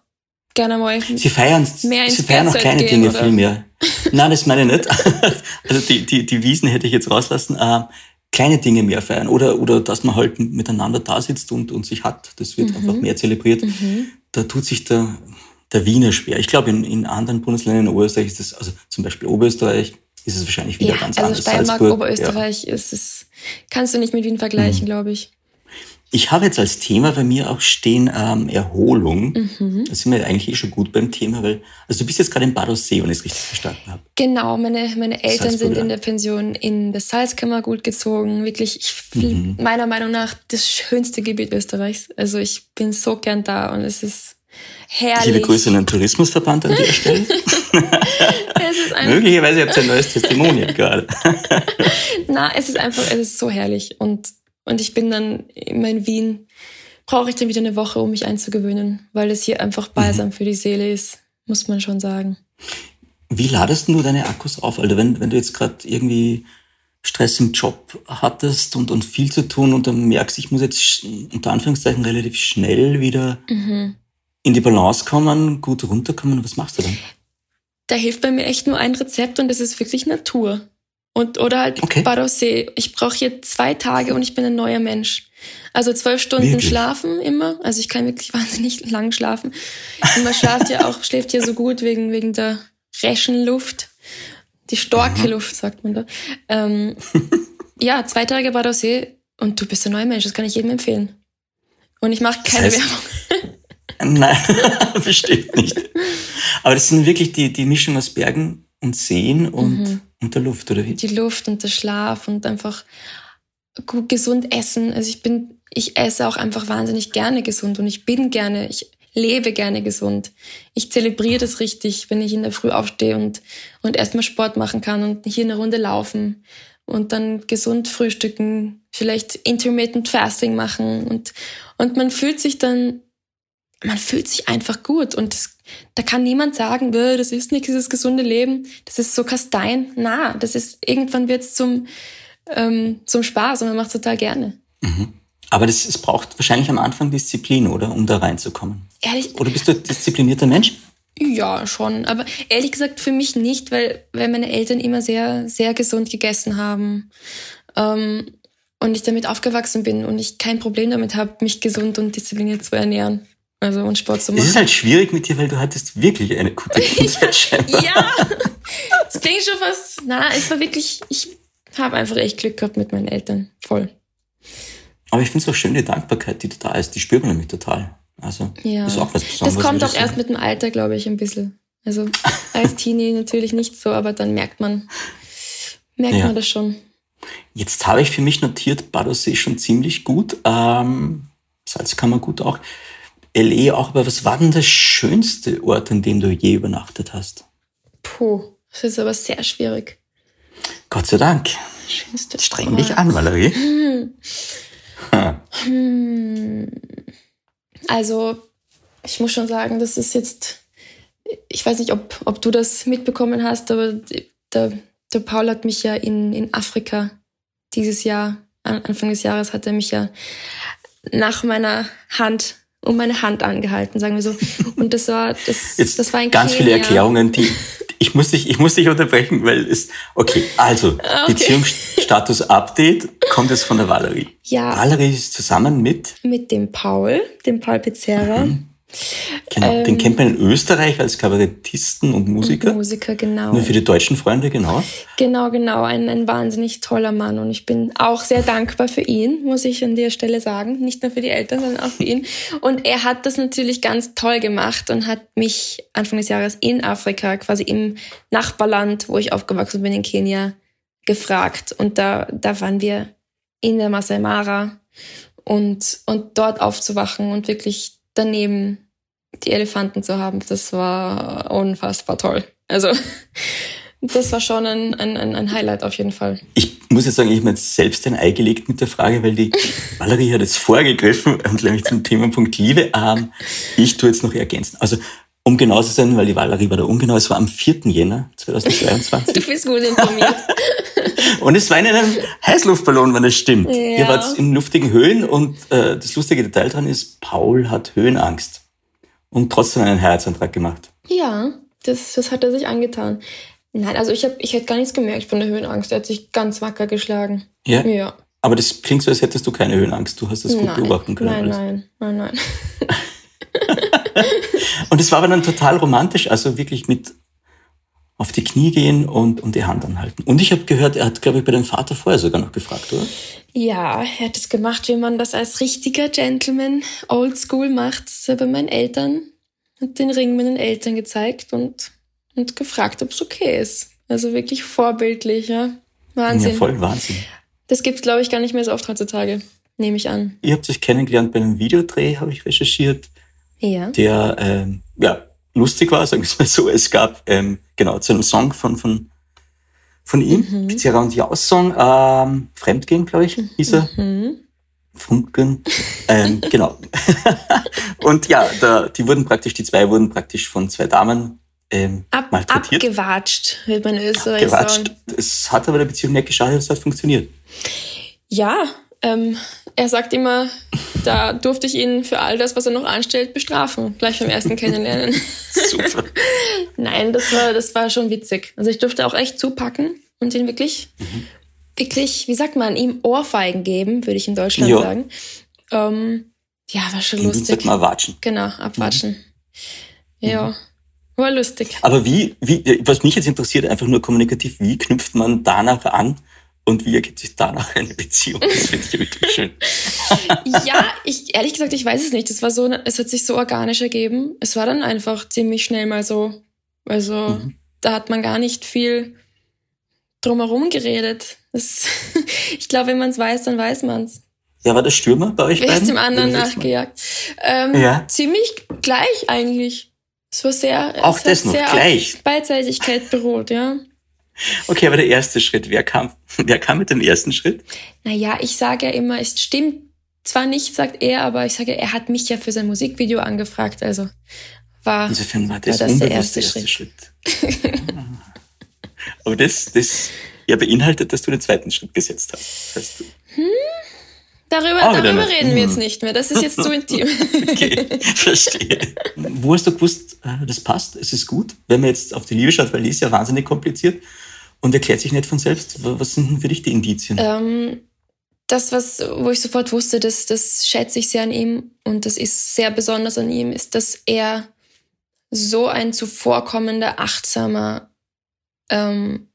gerne mal sie feiern, mehr sie feiern auch kleine Dinge oder? viel mehr. Nein, das meine ich nicht. Also die, die, die Wiesen hätte ich jetzt rauslassen. Kleine Dinge mehr feiern oder, oder dass man halt miteinander da sitzt und, und sich hat. Das wird mhm. einfach mehr zelebriert. Mhm. Da tut sich der, der Wiener schwer. Ich glaube, in, in anderen Bundesländern in Oberösterreich ist das, also zum Beispiel Oberösterreich, ist es wahrscheinlich wieder ja, ganz also anders. Steiermark, Salzburg, Oberösterreich ja. ist es, kannst du nicht mit Wien vergleichen, mhm. glaube ich. Ich habe jetzt als Thema bei mir auch stehen ähm, Erholung. Mhm. Da sind wir eigentlich eh schon gut beim Thema, weil also du bist jetzt gerade in Badossee, wenn ich es richtig verstanden habe. Genau, meine, meine Eltern sind in der Pension in das Salzkammer gut gezogen. Wirklich, ich, mhm. meiner Meinung nach das schönste Gebiet Österreichs. Also ich bin so gern da und es ist herrlich. Liebe Grüße an den Tourismusverband an der Stelle. Möglicherweise habt ihr ein neues Testimonial gerade. Na, es ist einfach, es ist so herrlich und und ich bin dann immer in Wien, brauche ich dann wieder eine Woche, um mich einzugewöhnen, weil es hier einfach balsam mhm. für die Seele ist, muss man schon sagen. Wie ladest du deine Akkus auf? Also wenn, wenn du jetzt gerade irgendwie Stress im Job hattest und, und viel zu tun und dann merkst, ich muss jetzt unter Anführungszeichen relativ schnell wieder mhm. in die Balance kommen, gut runterkommen, was machst du dann? Da hilft bei mir echt nur ein Rezept und das ist wirklich Natur. Und, oder halt okay. Barossé. Ich brauche hier zwei Tage und ich bin ein neuer Mensch. Also zwölf Stunden wirklich? schlafen immer. Also ich kann wirklich wahnsinnig lang schlafen. Und man schlaft ja auch, schläft ja so gut wegen, wegen der reschen Luft. Die starke mhm. Luft, sagt man da. Ähm, ja, zwei Tage Barossé und du bist ein neuer Mensch. Das kann ich jedem empfehlen. Und ich mache keine das heißt, Werbung. Nein, bestimmt nicht. Aber das sind wirklich die, die Mischung aus Bergen und Seen und, mhm. Und der Luft, oder wie? Die Luft und der Schlaf und einfach gut, gesund essen. Also ich bin, ich esse auch einfach wahnsinnig gerne gesund und ich bin gerne, ich lebe gerne gesund. Ich zelebriere das richtig, wenn ich in der Früh aufstehe und, und erstmal Sport machen kann und hier eine Runde laufen und dann gesund frühstücken, vielleicht intermittent fasting machen und, und man fühlt sich dann, man fühlt sich einfach gut und das, da kann niemand sagen, das ist nichts, dieses gesunde Leben, das ist so Kastein. Na, das ist, irgendwann wird es zum, ähm, zum Spaß und man macht es total gerne. Mhm. Aber das, es braucht wahrscheinlich am Anfang Disziplin, oder? Um da reinzukommen. Ehrlich? Oder bist du ein disziplinierter Mensch? Ja, schon. Aber ehrlich gesagt für mich nicht, weil, weil meine Eltern immer sehr, sehr gesund gegessen haben. Ähm, und ich damit aufgewachsen bin und ich kein Problem damit habe, mich gesund und diszipliniert zu ernähren. Also und Sport zu machen. Es ist halt schwierig mit dir, weil du hattest wirklich eine gute Kindheit Ja, es klingt schon fast, na, es war wirklich, ich habe einfach echt Glück gehabt mit meinen Eltern. Voll. Aber ich finde es auch schön, die Dankbarkeit, die da ist, die spürt man nämlich total. Also, ja. ist auch was Besonderes. Das kommt auch erst mit dem Alter, glaube ich, ein bisschen. Also, als Teenie natürlich nicht so, aber dann merkt man, merkt ja. man das schon. Jetzt habe ich für mich notiert, Badosee schon ziemlich gut. Ähm, Salzkammer gut auch. LE auch, aber was war denn der schönste Ort, an dem du je übernachtet hast? Puh, das ist aber sehr schwierig. Gott sei Dank. Schönste Streng Ort. dich an, Valerie. Hm. Hm. Also, ich muss schon sagen, das ist jetzt, ich weiß nicht, ob, ob du das mitbekommen hast, aber der, der Paul hat mich ja in, in Afrika dieses Jahr, Anfang des Jahres hat er mich ja nach meiner Hand um meine Hand angehalten, sagen wir so. Und das war, das, Jetzt das war ein ganz Kenia. viele Erklärungen, die, ich muss dich, ich muss dich unterbrechen, weil es, okay, also, okay. Beziehungsstatus Update kommt jetzt von der Valerie. Ja. Valerie ist zusammen mit? Mit dem Paul, dem Paul Pizzerra. Mhm. Genau, ähm, den kennt man in Österreich als Kabarettisten und Musiker. Musiker, genau. Nur für die deutschen Freunde, genau. Genau, genau. Ein, ein wahnsinnig toller Mann und ich bin auch sehr dankbar für ihn, muss ich an der Stelle sagen. Nicht nur für die Eltern, sondern auch für ihn. Und er hat das natürlich ganz toll gemacht und hat mich Anfang des Jahres in Afrika, quasi im Nachbarland, wo ich aufgewachsen bin, in Kenia, gefragt. Und da, da waren wir in der Masai Mara und, und dort aufzuwachen und wirklich daneben die Elefanten zu haben, das war unfassbar toll. Also das war schon ein, ein, ein Highlight auf jeden Fall. Ich muss jetzt sagen, ich habe mir jetzt selbst ein Ei gelegt mit der Frage, weil die Valerie hat jetzt vorgegriffen und nämlich zum Themenpunkt Liebe. Ähm, ich tue jetzt noch ergänzen. Also um genau zu sein, weil die Valerie war da ungenau, es war am 4. Jänner 2022. du bist gut informiert. Und es war in einem Heißluftballon, wenn das stimmt. Ja. Ihr wart in luftigen Höhen und äh, das lustige Detail daran ist, Paul hat Höhenangst und trotzdem einen Heiratsantrag gemacht. Ja, das, das hat er sich angetan. Nein, also ich, hab, ich hätte gar nichts gemerkt von der Höhenangst. Er hat sich ganz wacker geschlagen. Ja? Ja. Aber das klingt so, als hättest du keine Höhenangst. Du hast das gut nein, beobachten können. Nein, alles. nein, nein, nein. und es war aber dann total romantisch, also wirklich mit auf die Knie gehen und, und die Hand anhalten. Und ich habe gehört, er hat, glaube ich, bei dem Vater vorher sogar noch gefragt, oder? Ja, er hat es gemacht, wie man das als richtiger Gentleman oldschool macht. Das bei meinen Eltern, hat den Ring meinen Eltern gezeigt und, und gefragt, ob es okay ist. Also wirklich vorbildlich, ja. Wahnsinn. Ja, voll Wahnsinn. Das gibt's, glaube ich, gar nicht mehr so oft heutzutage, nehme ich an. Ihr habt euch kennengelernt bei einem Videodreh, habe ich recherchiert. Ja. Der, ähm, ja, lustig war, sagen wir es mal so. Es gab, ähm, genau, zu einem Song von, von, von ihm, mhm. Pizzeria und Jaus-Song, ähm, Fremdgehen, glaube ich, hieß er. Mhm. Funken, ähm, genau. und ja, da, die wurden praktisch, die zwei wurden praktisch von zwei Damen ähm, Ab, malträtiert. Abgewatscht, wird man in Österreich abgewatscht. sagen. Es hat aber der Beziehung nicht geschadet, es hat funktioniert. Ja, ähm, er sagt immer, da durfte ich ihn für all das, was er noch anstellt, bestrafen. Gleich beim ersten Kennenlernen. Super. Nein, das war, das war schon witzig. Also ich durfte auch echt zupacken und ihn wirklich, mhm. wirklich, wie sagt man, ihm Ohrfeigen geben, würde ich in Deutschland jo. sagen. Ähm, ja, war schon lustig. Sagt mal watschen. Genau, abwatschen. Mhm. Ja. War lustig. Aber wie, wie, was mich jetzt interessiert, einfach nur kommunikativ, wie knüpft man danach an und wie ergibt sich danach eine Beziehung? Das finde ich wirklich schön. ja, ich, ehrlich gesagt, ich weiß es nicht. Es war so, es hat sich so organisch ergeben. Es war dann einfach ziemlich schnell mal so. Also, mhm. da hat man gar nicht viel drumherum geredet. Das, ich glaube, wenn man es weiß, dann weiß man es. Ja, war der Stürmer bei euch Wer beiden? ist dem anderen nachgejagt? Ähm, ja. Ziemlich gleich eigentlich. Es war sehr, auch das noch gleich. Auf Beidseitigkeit beruht, ja. Okay, aber der erste Schritt, wer kam, wer kam mit dem ersten Schritt? Naja, ich sage ja immer, es stimmt zwar nicht, sagt er, aber ich sage, er hat mich ja für sein Musikvideo angefragt, also war, Insofern war das, war das der erste, erste Schritt. Schritt. aber das, das ja beinhaltet, dass du den zweiten Schritt gesetzt hast. Das heißt, hm? Darüber, oh, darüber reden wir jetzt nicht mehr. Das ist jetzt zu intim. okay, verstehe. Wo hast du gewusst, äh, das passt, es ist gut? Wenn man jetzt auf die Liebe schaut, weil die ist ja wahnsinnig kompliziert und erklärt sich nicht von selbst. Was sind denn für dich die Indizien? Ähm, das, was, wo ich sofort wusste, das, das schätze ich sehr an ihm und das ist sehr besonders an ihm, ist, dass er so ein zuvorkommender, achtsamer, ähm,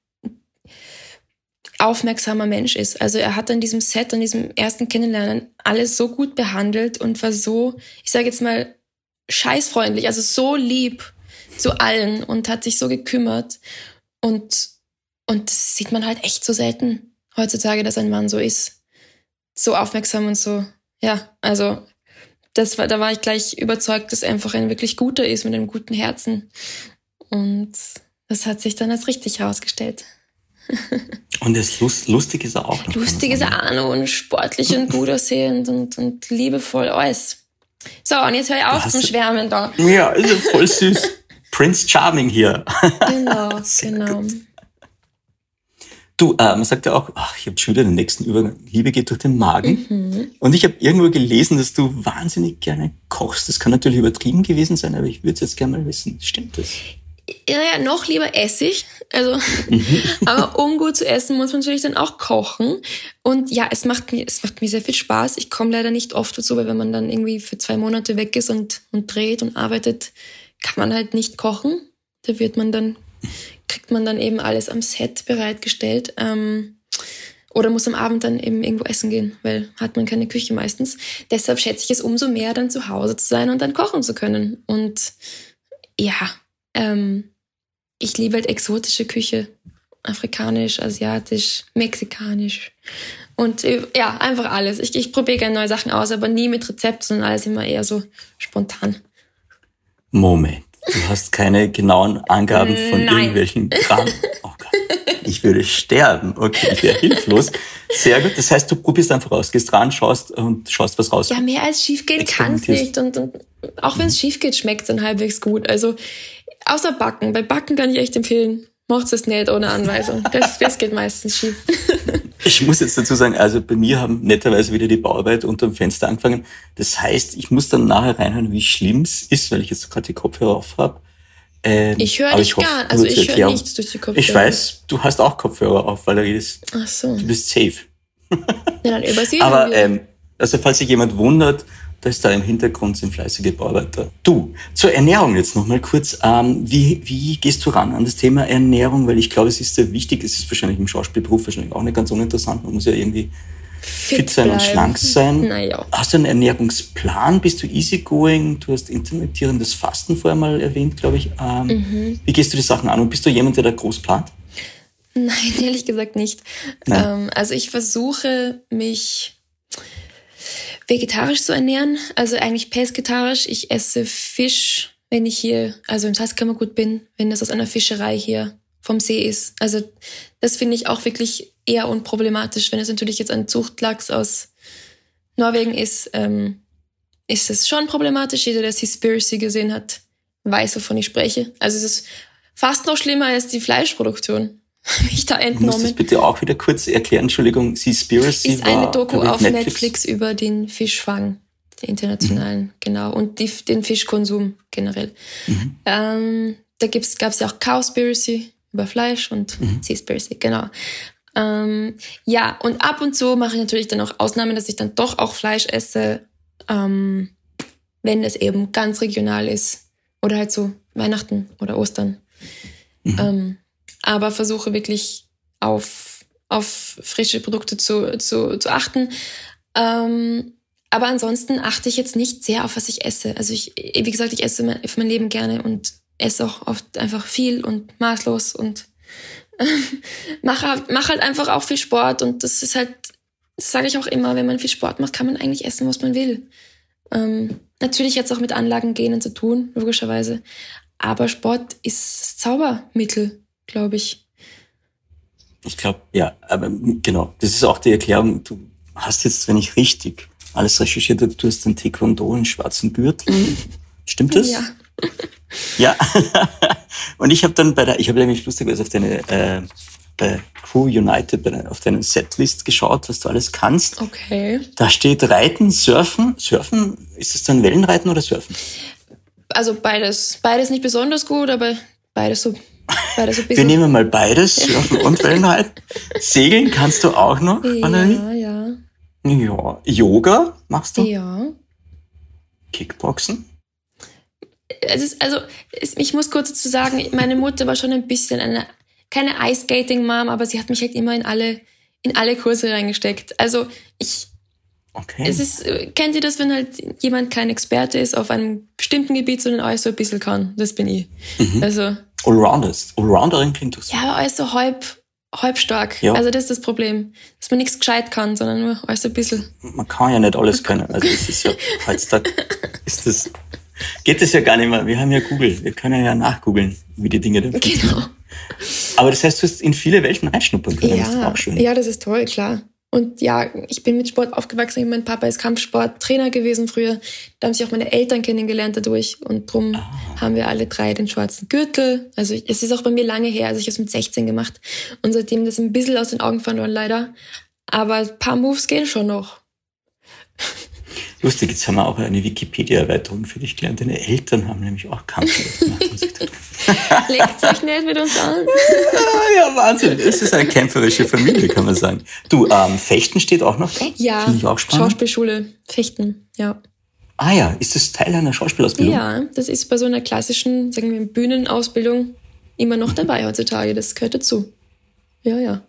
aufmerksamer Mensch ist. Also er hat an diesem Set, an diesem ersten Kennenlernen alles so gut behandelt und war so, ich sage jetzt mal, scheißfreundlich, also so lieb zu allen und hat sich so gekümmert. Und, und das sieht man halt echt so selten heutzutage, dass ein Mann so ist. So aufmerksam und so, ja, also das war, da war ich gleich überzeugt, dass er einfach ein wirklich guter ist mit einem guten Herzen. Und das hat sich dann als richtig herausgestellt. Und das Lust, lustig ist er auch. Noch lustig ist er auch noch und sportlich und gut aussehend und, und liebevoll alles. So, und jetzt höre ich auf zum Schwärmen da. Ja, ist ja voll süß. Prince Charming hier. Genau, genau. Gut. Du, äh, man sagt ja auch, ach, ich habe schon wieder den nächsten Übergang. Liebe geht durch den Magen. Mhm. Und ich habe irgendwo gelesen, dass du wahnsinnig gerne kochst. Das kann natürlich übertrieben gewesen sein, aber ich würde es jetzt gerne mal wissen. Stimmt das? Ja, ja, noch lieber Essig. Also, mhm. aber um gut zu essen, muss man natürlich dann auch kochen. Und ja, es macht mir, es macht mir sehr viel Spaß. Ich komme leider nicht oft dazu, weil wenn man dann irgendwie für zwei Monate weg ist und, und dreht und arbeitet, kann man halt nicht kochen. Da wird man dann, kriegt man dann eben alles am Set bereitgestellt. Ähm, oder muss am Abend dann eben irgendwo essen gehen, weil hat man keine Küche meistens. Deshalb schätze ich es umso mehr, dann zu Hause zu sein und dann kochen zu können. Und ja, ähm, ich liebe halt exotische Küche. Afrikanisch, asiatisch, mexikanisch. Und äh, ja, einfach alles. Ich, ich probiere gerne neue Sachen aus, aber nie mit Rezept, sondern alles immer eher so spontan. Moment. Du hast keine genauen Angaben von Nein. irgendwelchen Kram. Oh Gott. Ich würde sterben. Okay, ich wäre hilflos. Sehr gut. Das heißt, du probierst einfach aus, gehst ran, schaust und schaust was raus. Ja, mehr als schief gehen kann es nicht. Und, und auch wenn es schief geht, schmeckt es dann halbwegs gut. Also Außer Backen. Bei Backen kann ich echt empfehlen, macht es nicht ohne Anweisung. Das, das geht meistens schief. Ich muss jetzt dazu sagen, also bei mir haben netterweise wieder die Bauarbeit unter dem Fenster angefangen. Das heißt, ich muss dann nachher reinhören, wie schlimm es ist, weil ich jetzt gerade die Kopfhörer auf habe. Ähm, ich höre dich gar, also ich höre nichts durch die Kopfhörer. Ich weiß, du hast auch Kopfhörer auf, weil du redest. Ach so. Du bist safe. Ja, dann übersehen Aber ähm, also falls sich jemand wundert, da ist da im Hintergrund sind fleißige Bauarbeiter. Du, zur Ernährung jetzt nochmal kurz. Ähm, wie, wie gehst du ran an das Thema Ernährung? Weil ich glaube, es ist sehr wichtig. Es ist wahrscheinlich im Schauspielberuf wahrscheinlich auch nicht ganz uninteressant. Man muss ja irgendwie fit, fit sein bleiben. und schlank sein. Naja. Hast du einen Ernährungsplan? Bist du easygoing? Du hast intermittierendes Fasten vorher mal erwähnt, glaube ich. Ähm, mhm. Wie gehst du die Sachen an? Und bist du jemand, der da groß plant? Nein, ehrlich gesagt nicht. Ähm, also ich versuche mich vegetarisch zu ernähren, also eigentlich pesketarisch. Ich esse Fisch, wenn ich hier, also im Salzkammergut bin, wenn das aus einer Fischerei hier vom See ist. Also das finde ich auch wirklich eher unproblematisch. Wenn es natürlich jetzt ein Zuchtlachs aus Norwegen ist, ähm, ist es schon problematisch. Jeder, der Seaspiracy gesehen hat, weiß, wovon ich spreche. Also es ist fast noch schlimmer als die Fleischproduktion. mich da entnommen. Du musst das bitte auch wieder kurz erklären. Entschuldigung, Seaspiracy ist eine Doku auf Netflix. Netflix. über den Fischfang, den internationalen, mhm. genau, und die, den Fischkonsum generell. Mhm. Ähm, da gibt's, gab's ja auch Cowspiracy über Fleisch und mhm. Seaspiracy, genau. Ähm, ja, und ab und zu mache ich natürlich dann auch Ausnahmen, dass ich dann doch auch Fleisch esse, ähm, wenn es eben ganz regional ist. Oder halt so Weihnachten oder Ostern. Mhm. Ähm, aber versuche wirklich auf auf frische Produkte zu, zu, zu achten. Ähm, aber ansonsten achte ich jetzt nicht sehr auf, was ich esse. Also ich, wie gesagt, ich esse für mein Leben gerne und esse auch oft einfach viel und maßlos und äh, mache mach halt einfach auch viel Sport und das ist halt, das sage ich auch immer, wenn man viel Sport macht, kann man eigentlich essen, was man will. Ähm, natürlich jetzt auch mit Anlagen genen zu tun, logischerweise. Aber Sport ist Zaubermittel, glaube ich. Ich glaube, ja, aber genau, das ist auch die Erklärung. Du hast jetzt, wenn ich richtig alles recherchiert habe, du hast den Taekwondo in schwarzen Gürtel. Mhm. Stimmt das? Ja. Ja. Und ich habe dann bei der, ich habe nämlich lustigerweise auf deine äh, bei Crew United bei, auf deine Setlist geschaut, was du alles kannst. Okay. Da steht Reiten, Surfen. Surfen, ist es dann Wellenreiten oder Surfen? Also beides. Beides nicht besonders gut, aber beides so Wir nehmen mal beides, Surfen und Wellenreiten. Segeln kannst du auch noch, Valerie? Ja, ja. Ja. Yoga machst du? Ja. Kickboxen? Es ist, also, ich muss kurz dazu sagen, meine Mutter war schon ein bisschen eine, keine Ice-Skating-Mom, aber sie hat mich halt immer in alle, in alle Kurse reingesteckt. Also, ich, Okay. Es ist, kennt ihr das, wenn halt jemand kein Experte ist auf einem bestimmten Gebiet, sondern alles so ein bisschen kann? Das bin ich. Mhm. Also. Allrounders. Allrounderin klingt das. Ja, aber alles so halb, halb stark. Ja. Also das ist das Problem. Dass man nichts gescheit kann, sondern nur alles ein bisschen. Man kann ja nicht alles können. Also es ist ja, heutzutage ist das, geht das ja gar nicht mehr. Wir haben ja Google. Wir können ja nachgoogeln, wie die Dinge dann funktionieren. Genau. Aber das heißt, du hast in viele Welten reinschnuppern können. Ja, das ist auch schön. ja, das ist toll, klar. Und ja, ich bin mit Sport aufgewachsen. Mein Papa ist Kampfsporttrainer gewesen früher. Da haben sich auch meine Eltern kennengelernt dadurch. Und drum ah. haben wir alle drei den schwarzen Gürtel. Also es ist auch bei mir lange her. Also ich habe es mit 16 gemacht. Und seitdem das ein bisschen aus den Augen verloren, leider. Aber ein paar Moves gehen schon noch. Lustig, jetzt haben wir auch eine Wikipedia-Erweiterung für dich gelernt. Deine Eltern haben nämlich auch Kampfsport gemacht. Legt euch nicht mit uns an. ja, Wahnsinn. Es ist eine kämpferische Familie, kann man sagen. Du, ähm, Fechten steht auch noch da? Ja, Finde ich auch spannend. Schauspielschule, Fechten, ja. Ah ja, ist das Teil einer Schauspielausbildung? Ja, das ist bei so einer klassischen, sagen wir, Bühnenausbildung immer noch dabei heutzutage. Das gehört dazu. Ja, ja.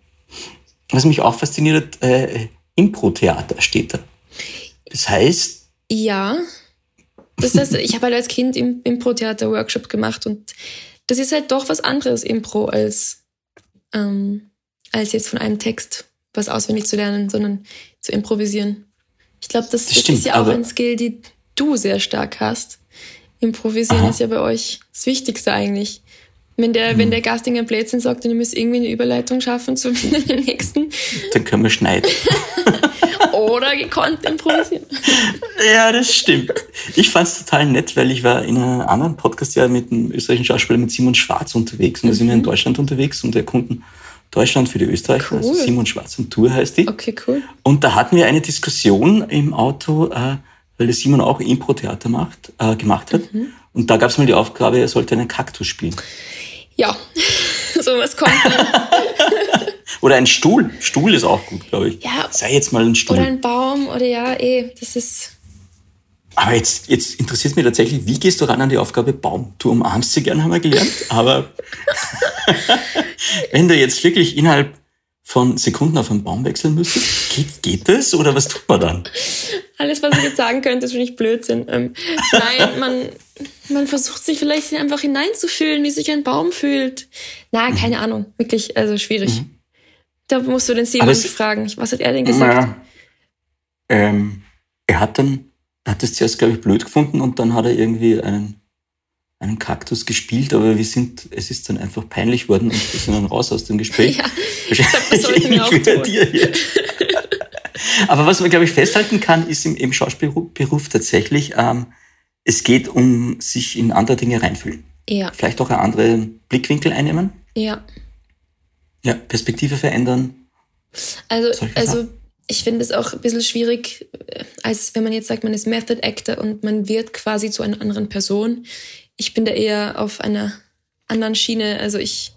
Was mich auch fasziniert, äh, Impro-Theater steht da. Das heißt? Ja. Das heißt, ich habe halt als Kind im Impro-Theater-Workshop gemacht und das ist halt doch was anderes, Impro, als, ähm, als jetzt von einem Text was auswendig zu lernen, sondern zu improvisieren. Ich glaube, das, das, das ist ja auch ein Skill, die du sehr stark hast. Improvisieren Aha. ist ja bei euch das Wichtigste eigentlich. Wenn der, hm. wenn der Gast irgendein Blödsinn sagt und ihr müsst irgendwie eine Überleitung schaffen zum nächsten. Dann können wir schneiden. Oder gekonnt improvisieren. Ja, das stimmt. Ich fand es total nett, weil ich war in einem anderen Podcast ja mit einem österreichischen Schauspieler, mit Simon Schwarz unterwegs. Und da sind wir in mhm. Deutschland unterwegs und erkunden Deutschland für die Österreicher. Also cool. Also Simon Schwarz und Tour heißt die. Okay, cool. Und da hatten wir eine Diskussion im Auto, äh, weil der Simon auch Impro-Theater macht, äh, gemacht hat. Mhm. Und da gab es mal die Aufgabe, er sollte einen Kaktus spielen. Ja, sowas kommt. oder ein Stuhl. Stuhl ist auch gut, glaube ich. Ja. Sei jetzt mal ein Stuhl. Oder ein Baum oder ja, eh, das ist. Aber jetzt, jetzt interessiert mich tatsächlich, wie gehst du ran an die Aufgabe Baum? Du umarmst sie gern, haben wir gelernt, aber wenn du jetzt wirklich innerhalb von Sekunden auf einen Baum wechseln müsstest, geht, geht das oder was tut man dann? Alles, was ich jetzt sagen könnte, ist für mich Blödsinn. Ähm, nein, man, man versucht sich vielleicht einfach hineinzufühlen, wie sich ein Baum fühlt. Na, keine mhm. Ahnung. Wirklich, also schwierig. Mhm. Da musst du den Simon fragen. Was hat er denn gesagt? Na, ähm, er hat dann, hat das zuerst, glaube ich, blöd gefunden und dann hat er irgendwie einen, einen Kaktus gespielt, aber wir sind, es ist dann einfach peinlich worden und wir sind dann raus aus dem Gespräch. ja, ich glaube, das soll ich mir auch tun. Aber was man, glaube ich, festhalten kann, ist im, im Schauspielberuf tatsächlich, ähm, es geht um sich in andere Dinge reinfühlen. Ja. Vielleicht auch einen anderen Blickwinkel einnehmen. Ja. Ja, Perspektive verändern. Also, also ich finde es auch ein bisschen schwierig, äh, als wenn man jetzt sagt, man ist Method Actor und man wird quasi zu einer anderen Person. Ich bin da eher auf einer anderen Schiene. Also ich.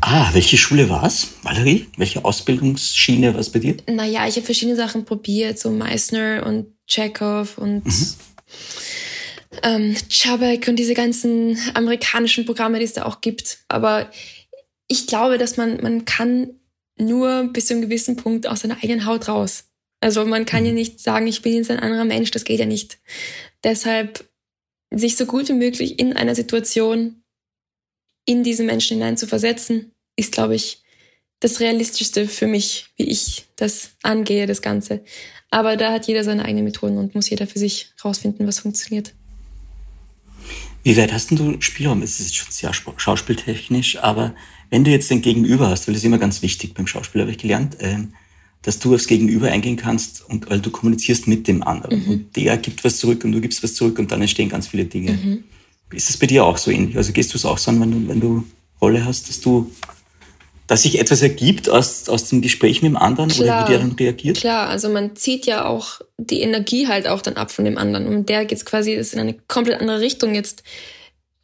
Ah, welche Schule war es, Valerie? Welche Ausbildungsschiene war es bei dir? Naja, ich habe verschiedene Sachen probiert, so Meissner und Chekhov und mhm ähm, Chubbuck und diese ganzen amerikanischen Programme, die es da auch gibt. Aber ich glaube, dass man, man kann nur bis zu einem gewissen Punkt aus seiner eigenen Haut raus. Also man kann ja mhm. nicht sagen, ich bin jetzt ein anderer Mensch, das geht ja nicht. Deshalb sich so gut wie möglich in einer Situation in diesen Menschen hinein zu versetzen, ist, glaube ich, das Realistischste für mich, wie ich das angehe, das Ganze. Aber da hat jeder seine eigenen Methoden und muss jeder für sich rausfinden, was funktioniert. Wie weit hast du Spielraum? Es ist schon sehr schauspieltechnisch, aber wenn du jetzt den Gegenüber hast, weil das ist immer ganz wichtig beim Schauspiel, habe ich gelernt, ähm, dass du aufs Gegenüber eingehen kannst und weil du kommunizierst mit dem anderen. Mhm. Und der gibt was zurück und du gibst was zurück und dann entstehen ganz viele Dinge. Mhm. Ist das bei dir auch so ähnlich? Also gehst du es auch so an, wenn du, wenn du Rolle hast, dass du dass sich etwas ergibt aus, aus dem Gespräch mit dem anderen klar, oder wie der dann reagiert? Klar, also man zieht ja auch die Energie halt auch dann ab von dem anderen. Und der geht quasi ist in eine komplett andere Richtung jetzt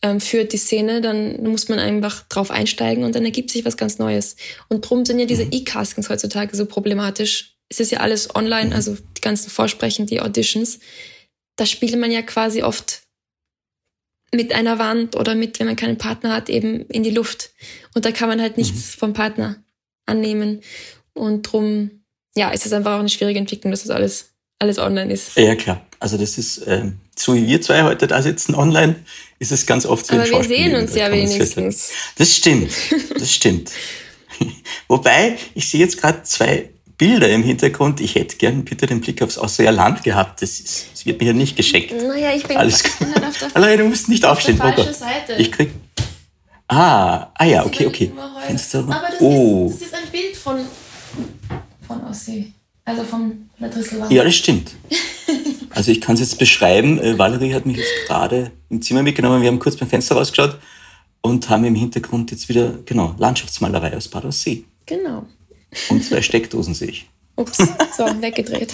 ähm, führt die Szene, dann muss man einfach drauf einsteigen und dann ergibt sich was ganz Neues. Und drum sind ja diese mhm. E-Castings heutzutage so problematisch. Es ist ja alles online, mhm. also die ganzen Vorsprechen, die Auditions. Da spielt man ja quasi oft mit einer Wand oder mit, wenn man keinen Partner hat, eben in die Luft. Und da kann man halt nichts mhm. vom Partner annehmen. Und drum, ja, ist es einfach auch eine schwierige Entwicklung, dass das alles, alles online ist. Ja, klar. Also das ist, ähm, so wie wir zwei heute da sitzen online, ist es ganz oft so. Aber wir sehen uns ja wenigstens. Das stimmt, das stimmt. Wobei, ich sehe jetzt gerade zwei Bilder im Hintergrund. Ich hätte gern bitte den Blick aufs Ausseher Land gehabt. Das, ist, das wird mir ja nicht geschenkt. Naja, ich bin Alles gut. Auf der, Allein, du musst nicht aufstehen, auf der falschen Seite. Ich krieg. Ah, ah ja, okay, okay. Fenster. Aber das, oh. ist, das ist ein Bild von, von Aussee. Also von der Drisselwand. Ja, das stimmt. Also ich kann es jetzt beschreiben. Äh, Valerie hat mich jetzt gerade im Zimmer mitgenommen. Wir haben kurz beim Fenster rausgeschaut und haben im Hintergrund jetzt wieder, genau, Landschaftsmalerei aus Bad Aussee. Genau. Und zwei Steckdosen sehe ich. Ups, so, weggedreht.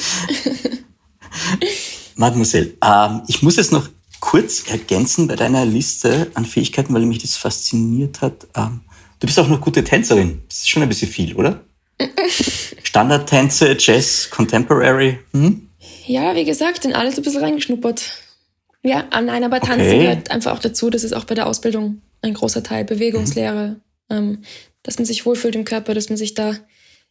Mademoiselle, ähm, ich muss jetzt noch kurz ergänzen bei deiner Liste an Fähigkeiten, weil mich das fasziniert hat. Ähm, du bist auch noch gute Tänzerin. Das ist schon ein bisschen viel, oder? Standardtänze, Jazz, Contemporary. Hm? Ja, wie gesagt, in alles ein bisschen reingeschnuppert. Ja, nein, aber Tanzen okay. gehört einfach auch dazu. Das ist auch bei der Ausbildung ein großer Teil. Bewegungslehre, mhm. ähm, dass man sich wohlfühlt im Körper, dass man sich da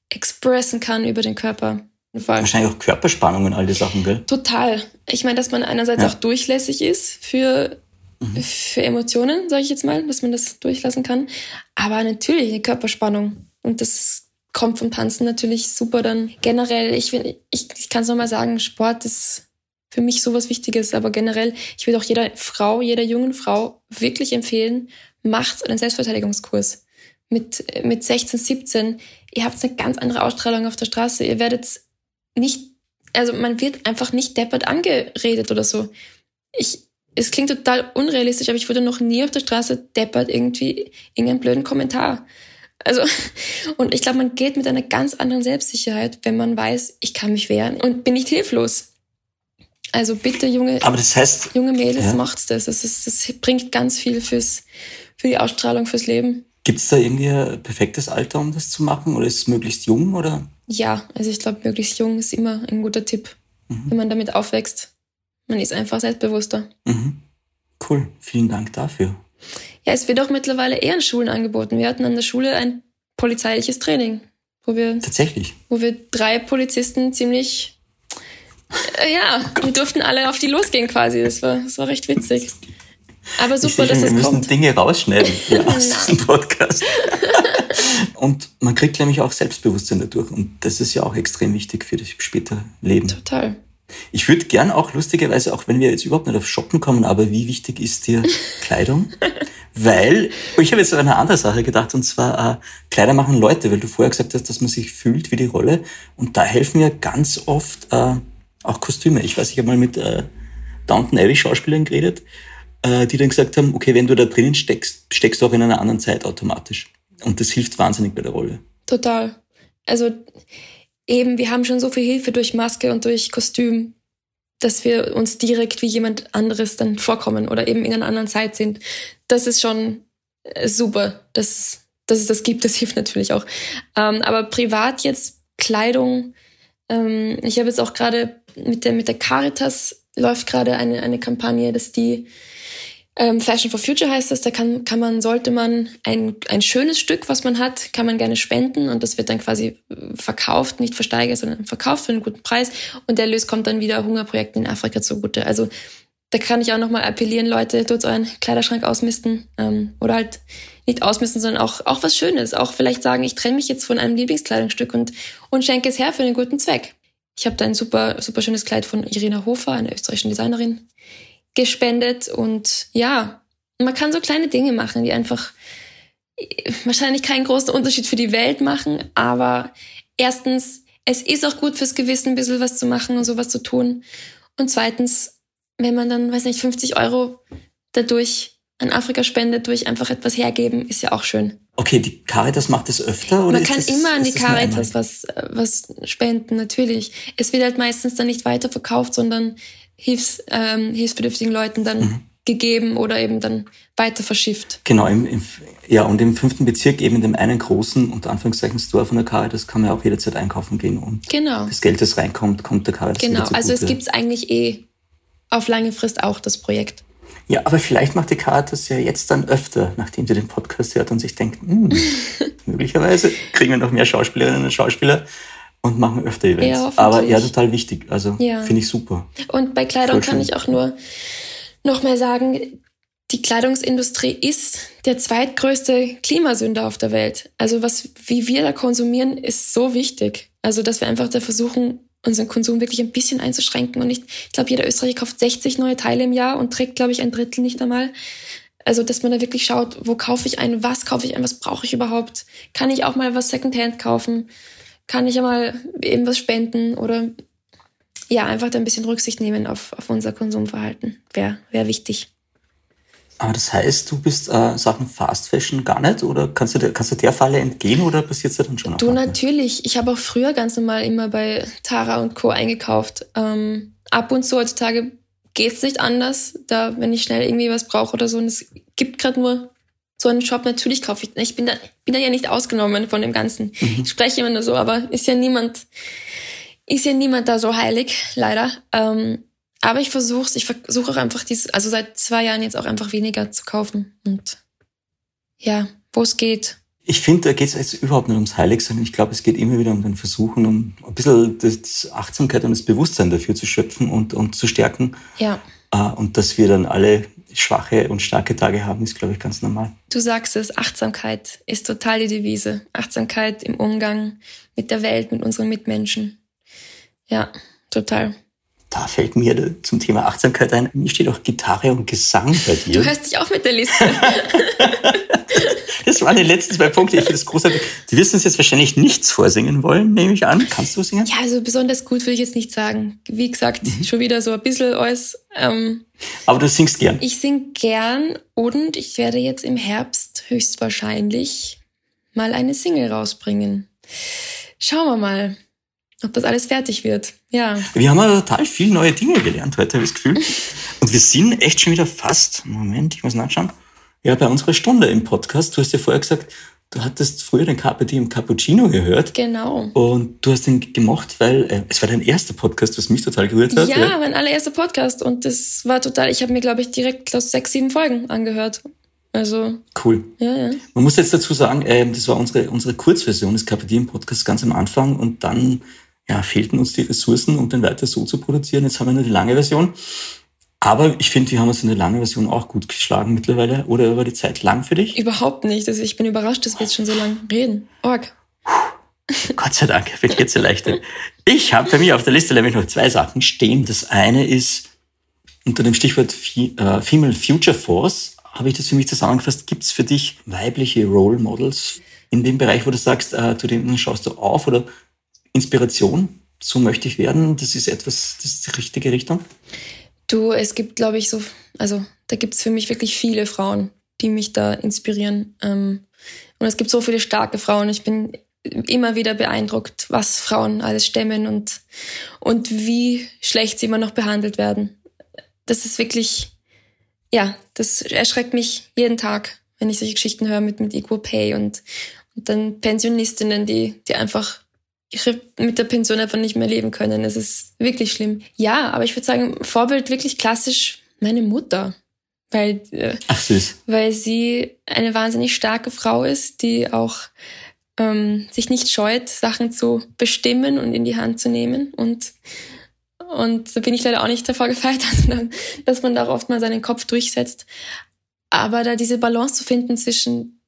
expressen kann über den Körper. Wahrscheinlich auch Körperspannung und all die Sachen, gell? Total. Ich meine, dass man einerseits ja. auch durchlässig ist für, mhm. für Emotionen, sage ich jetzt mal, dass man das durchlassen kann. Aber natürlich eine Körperspannung. Und das kommt vom Tanzen natürlich super dann. Generell, ich, ich, ich kann es nochmal sagen, Sport ist für mich sowas Wichtiges. Aber generell, ich würde auch jeder Frau, jeder jungen Frau wirklich empfehlen, macht einen Selbstverteidigungskurs mit, mit 16, 17, ihr habt eine ganz andere Ausstrahlung auf der Straße. Ihr werdet nicht, also man wird einfach nicht deppert angeredet oder so. Ich, es klingt total unrealistisch, aber ich wurde noch nie auf der Straße deppert irgendwie irgendeinen blöden Kommentar. Also, und ich glaube, man geht mit einer ganz anderen Selbstsicherheit, wenn man weiß, ich kann mich wehren und bin nicht hilflos. Also bitte, junge, aber das heißt, junge Mädels, ja. macht's das. Das, ist, das bringt ganz viel fürs, für die Ausstrahlung, fürs Leben. Gibt es da irgendwie ein perfektes Alter, um das zu machen? Oder ist es möglichst jung? Oder? Ja, also ich glaube, möglichst jung ist immer ein guter Tipp, mhm. wenn man damit aufwächst. Man ist einfach selbstbewusster. Mhm. Cool, vielen Dank dafür. Ja, es wird auch mittlerweile eher in Schulen angeboten. Wir hatten an der Schule ein polizeiliches Training, wo wir tatsächlich, wo wir drei Polizisten ziemlich, äh, ja, wir durften alle auf die losgehen quasi. Das war, das war recht witzig. Aber super, dass es kommt. Wir müssen Dinge rausschneiden hier aus diesem Podcast. und man kriegt nämlich auch Selbstbewusstsein dadurch. Und das ist ja auch extrem wichtig für das spätere Leben. Total. Ich würde gern auch lustigerweise, auch wenn wir jetzt überhaupt nicht auf Shoppen kommen, aber wie wichtig ist dir Kleidung? weil, ich habe jetzt an eine andere Sache gedacht, und zwar äh, Kleider machen Leute, weil du vorher gesagt hast, dass man sich fühlt wie die Rolle. Und da helfen mir ganz oft äh, auch Kostüme. Ich weiß, ich habe mal mit äh, Downton Abbey Schauspielern geredet äh, die dann gesagt haben, okay, wenn du da drinnen steckst, steckst du auch in einer anderen Zeit automatisch. Und das hilft wahnsinnig bei der Rolle. Total. Also eben, wir haben schon so viel Hilfe durch Maske und durch Kostüm, dass wir uns direkt wie jemand anderes dann vorkommen oder eben in einer anderen Zeit sind. Das ist schon äh, super, dass, dass es das gibt. Das hilft natürlich auch. Ähm, aber privat jetzt Kleidung. Ähm, ich habe jetzt auch gerade mit der, mit der Caritas läuft gerade eine, eine Kampagne, dass die Ähm, Fashion for Future heißt das, da kann, kann man, sollte man ein, ein schönes Stück, was man hat, kann man gerne spenden und das wird dann quasi verkauft, nicht versteigert, sondern verkauft für einen guten Preis und der Erlös kommt dann wieder Hungerprojekten in Afrika zugute. Also da kann ich auch nochmal appellieren, Leute, tut euren Kleiderschrank ausmisten ähm, oder halt nicht ausmisten, sondern auch, auch was Schönes. Auch vielleicht sagen, ich trenne mich jetzt von einem Lieblingskleidungsstück und, und schenke es her für einen guten Zweck. Ich habe da ein super, super schönes Kleid von Irina Hofer, einer österreichischen Designerin, gespendet. Und ja, man kann so kleine Dinge machen, die einfach wahrscheinlich keinen großen Unterschied für die Welt machen. Aber erstens, es ist auch gut fürs Gewissen, ein bisschen was zu machen und sowas zu tun. Und zweitens, wenn man dann, weiß nicht, 50 Euro dadurch an Afrika spendet, durch einfach etwas hergeben, ist ja auch schön. Okay, die Caritas macht das öfter? Oder Man kann das, immer an die Caritas was, was spenden, natürlich. Es wird halt meistens dann nicht weiterverkauft, sondern Hilfs, ähm, hilfsbedürftigen Leuten dann mhm. gegeben oder eben dann weiter verschifft. Genau, im, im, ja, und im fünften Bezirk, eben in dem einen großen, unter Anführungszeichen, Store von der Caritas, kann man auch jederzeit einkaufen gehen und genau. das Geld, das reinkommt, kommt der Caritas Genau, also es gibt es eigentlich eh auf lange Frist auch, das Projekt. Ja, aber vielleicht macht die Caritas ja jetzt dann öfter, nachdem sie den Podcast hört und sich denkt, hm, möglicherweise kriegen wir noch mehr Schauspielerinnen und Schauspieler und machen öfter Events. Ja, Aber ja, total wichtig. Also ja. finde ich super. Und bei Kleidung kann ich auch nur noch mal sagen, die Kleidungsindustrie ist der zweitgrößte Klimasünder auf der Welt. Also was, wie wir da konsumieren, ist so wichtig. Also, dass wir einfach da versuchen, unseren Konsum wirklich ein bisschen einzuschränken. Und nicht, ich glaube, jeder Österreicher kauft 60 neue Teile im Jahr und trägt, glaube ich, ein Drittel nicht einmal. Also, dass man da wirklich schaut, wo kaufe ich ein, was kaufe ich ein, was brauche ich überhaupt? Kann ich auch mal was Secondhand kaufen? Kann ich ja mal eben was spenden oder ja, einfach da ein bisschen Rücksicht nehmen auf, auf unser Konsumverhalten. Wäre wär wichtig. Aber das heißt, du bist äh, Sachen Fast Fashion gar nicht oder kannst du, der, kannst du der Falle entgehen oder passiert es dann schon? Du natürlich. Ich habe auch früher ganz normal immer bei Tara und Co. eingekauft. Ähm, ab und zu heutzutage geht es nicht anders. Da, wenn ich schnell irgendwie was brauche oder so, und es gibt gerade nur so einen Shop, natürlich kaufe ich. Ich bin da, bin da ja nicht ausgenommen von dem Ganzen. Mhm. Ich spreche immer nur so, aber ist ja niemand, ist ja niemand da so heilig, leider. Ähm, aber ich versuche ich versuche auch einfach dieses, also seit zwei Jahren jetzt auch einfach weniger zu kaufen. Und ja, wo es geht. Ich finde, da geht es jetzt überhaupt nicht ums Heiligsein. Ich glaube, es geht immer wieder um den Versuchen, um ein bisschen das Achtsamkeit und das Bewusstsein dafür zu schöpfen und, und zu stärken. Ja. Äh, und dass wir dann alle schwache und starke Tage haben, ist, glaube ich, ganz normal. Du sagst es, Achtsamkeit ist total die Devise. Achtsamkeit im Umgang mit der Welt, mit unseren Mitmenschen. Ja, total. Da fällt mir zum Thema Achtsamkeit ein, mir steht auch Gitarre und Gesang bei dir. Du hörst dich auch mit der Liste. Das waren die letzten zwei Punkte. Ich finde es großartig. Die wirst uns jetzt wahrscheinlich nichts vorsingen wollen, nehme ich an. Kannst du singen? Ja, also besonders gut würde ich jetzt nicht sagen. Wie gesagt, mhm. schon wieder so ein bisschen alles. Ähm, Aber du singst gern. Ich sing gern und ich werde jetzt im Herbst höchstwahrscheinlich mal eine Single rausbringen. Schauen wir mal, ob das alles fertig wird. Ja. Wir haben aber total viel neue Dinge gelernt heute, habe ich das Gefühl. Und wir sind echt schon wieder fast, Moment, ich muss nachschauen, ja, bei unserer Stunde im Podcast, du hast ja vorher gesagt, du hattest früher den Carpe Diem Cappuccino gehört. Genau. Und du hast den gemacht, weil äh, es war dein erster Podcast, was mich total gerührt hat. Ja, ja. mein allererster Podcast. Und das war total, ich habe mir, glaube ich, direkt glaub, sechs, sieben Folgen angehört. Also. Cool. Ja, ja. Man muss jetzt dazu sagen, äh, das war unsere, unsere Kurzversion des Carpe Diem Podcasts ganz am Anfang und dann ja, fehlten uns die Ressourcen, um den weiter so zu produzieren. Jetzt haben wir nur die lange Version. Aber ich finde, wir haben uns in der langen Version auch gut geschlagen mittlerweile. Oder war die Zeit lang für dich? Überhaupt nicht. Also ich bin überrascht, dass wir jetzt schon so lange reden. Org. Gott sei Dank, wird jetzt erleichtert. Ich habe bei mir auf der Liste nämlich noch zwei Sachen stehen. Das eine ist unter dem Stichwort äh, Female Future Force, habe ich das für mich zusammengefasst. Gibt es für dich weibliche Role Models in dem Bereich, wo du sagst, äh, zu denen schaust du auf oder Inspiration? So möchte ich werden. Das ist etwas, das ist die richtige Richtung. Du, es gibt, glaube ich, so, also da gibt es für mich wirklich viele Frauen, die mich da inspirieren. Ähm, und es gibt so viele starke Frauen. Ich bin immer wieder beeindruckt, was Frauen alles stemmen und, und wie schlecht sie immer noch behandelt werden. Das ist wirklich, ja, das erschreckt mich jeden Tag, wenn ich solche Geschichten höre mit, mit Equal Pay und, und dann Pensionistinnen, die, die einfach mit der Pension einfach nicht mehr leben können. Es ist wirklich schlimm. Ja, aber ich würde sagen, Vorbild wirklich klassisch meine Mutter. weil, äh, Ach, süß. weil sie eine wahnsinnig starke Frau ist, die auch ähm, sich nicht scheut, Sachen zu bestimmen und in die Hand zu nehmen. Und, und da bin ich leider auch nicht davor gefeit, dass man da oft mal seinen Kopf durchsetzt. Aber da diese Balance zu finden zwischen,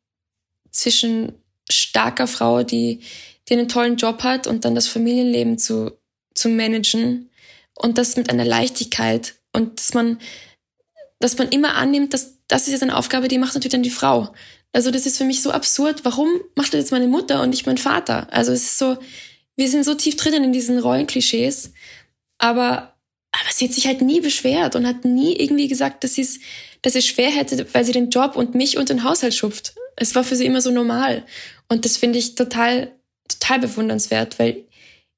zwischen starker Frau, die, die einen tollen Job hat und dann das Familienleben zu, zu managen und das mit einer Leichtigkeit und dass man, dass man immer annimmt, dass das ist jetzt eine Aufgabe, die macht natürlich dann die Frau. Also das ist für mich so absurd. Warum macht das jetzt meine Mutter und nicht mein Vater? Also es ist so, wir sind so tief drinnen in diesen Rollenklischees, aber aber sie hat sich halt nie beschwert und hat nie irgendwie gesagt, dass sie es, dass sie schwer hätte, weil sie den Job und mich und den Haushalt schupft. Es war für sie immer so normal. Und das finde ich total, total bewundernswert, weil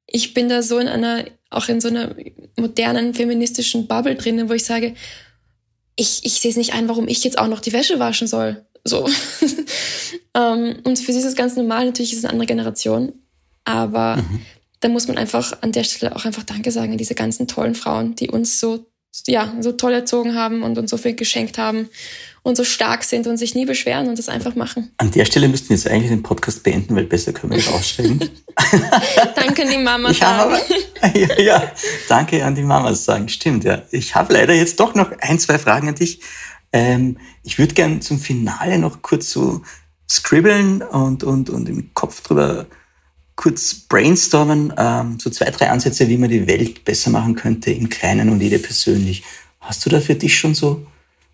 ich bin da so in einer, auch in so einer modernen feministischen Bubble drinnen, wo ich sage, ich, ich sehe es nicht ein, warum ich jetzt auch noch die Wäsche waschen soll. So. ähm, und für sie ist es ganz normal, natürlich ist es eine andere Generation. Aber mhm. da muss man einfach an der Stelle auch einfach Danke sagen an diese ganzen tollen Frauen, die uns so, ja, so toll erzogen haben und uns so viel geschenkt haben und so stark sind und sich nie beschweren und das einfach machen. An der Stelle müssten wir jetzt eigentlich den Podcast beenden, weil besser können wir nicht aussteigen. danke an die Mama sagen. ja, ja, danke an die Mama sagen. Stimmt, ja. Ich habe leider jetzt doch noch ein, zwei Fragen an dich. Ähm, ich würde gern zum Finale noch kurz so scribbeln und, und, und im Kopf drüber kurz brainstormen, ähm, so zwei, drei Ansätze, wie man die Welt besser machen könnte, im Kleinen und jede persönlich. Hast du da für dich schon so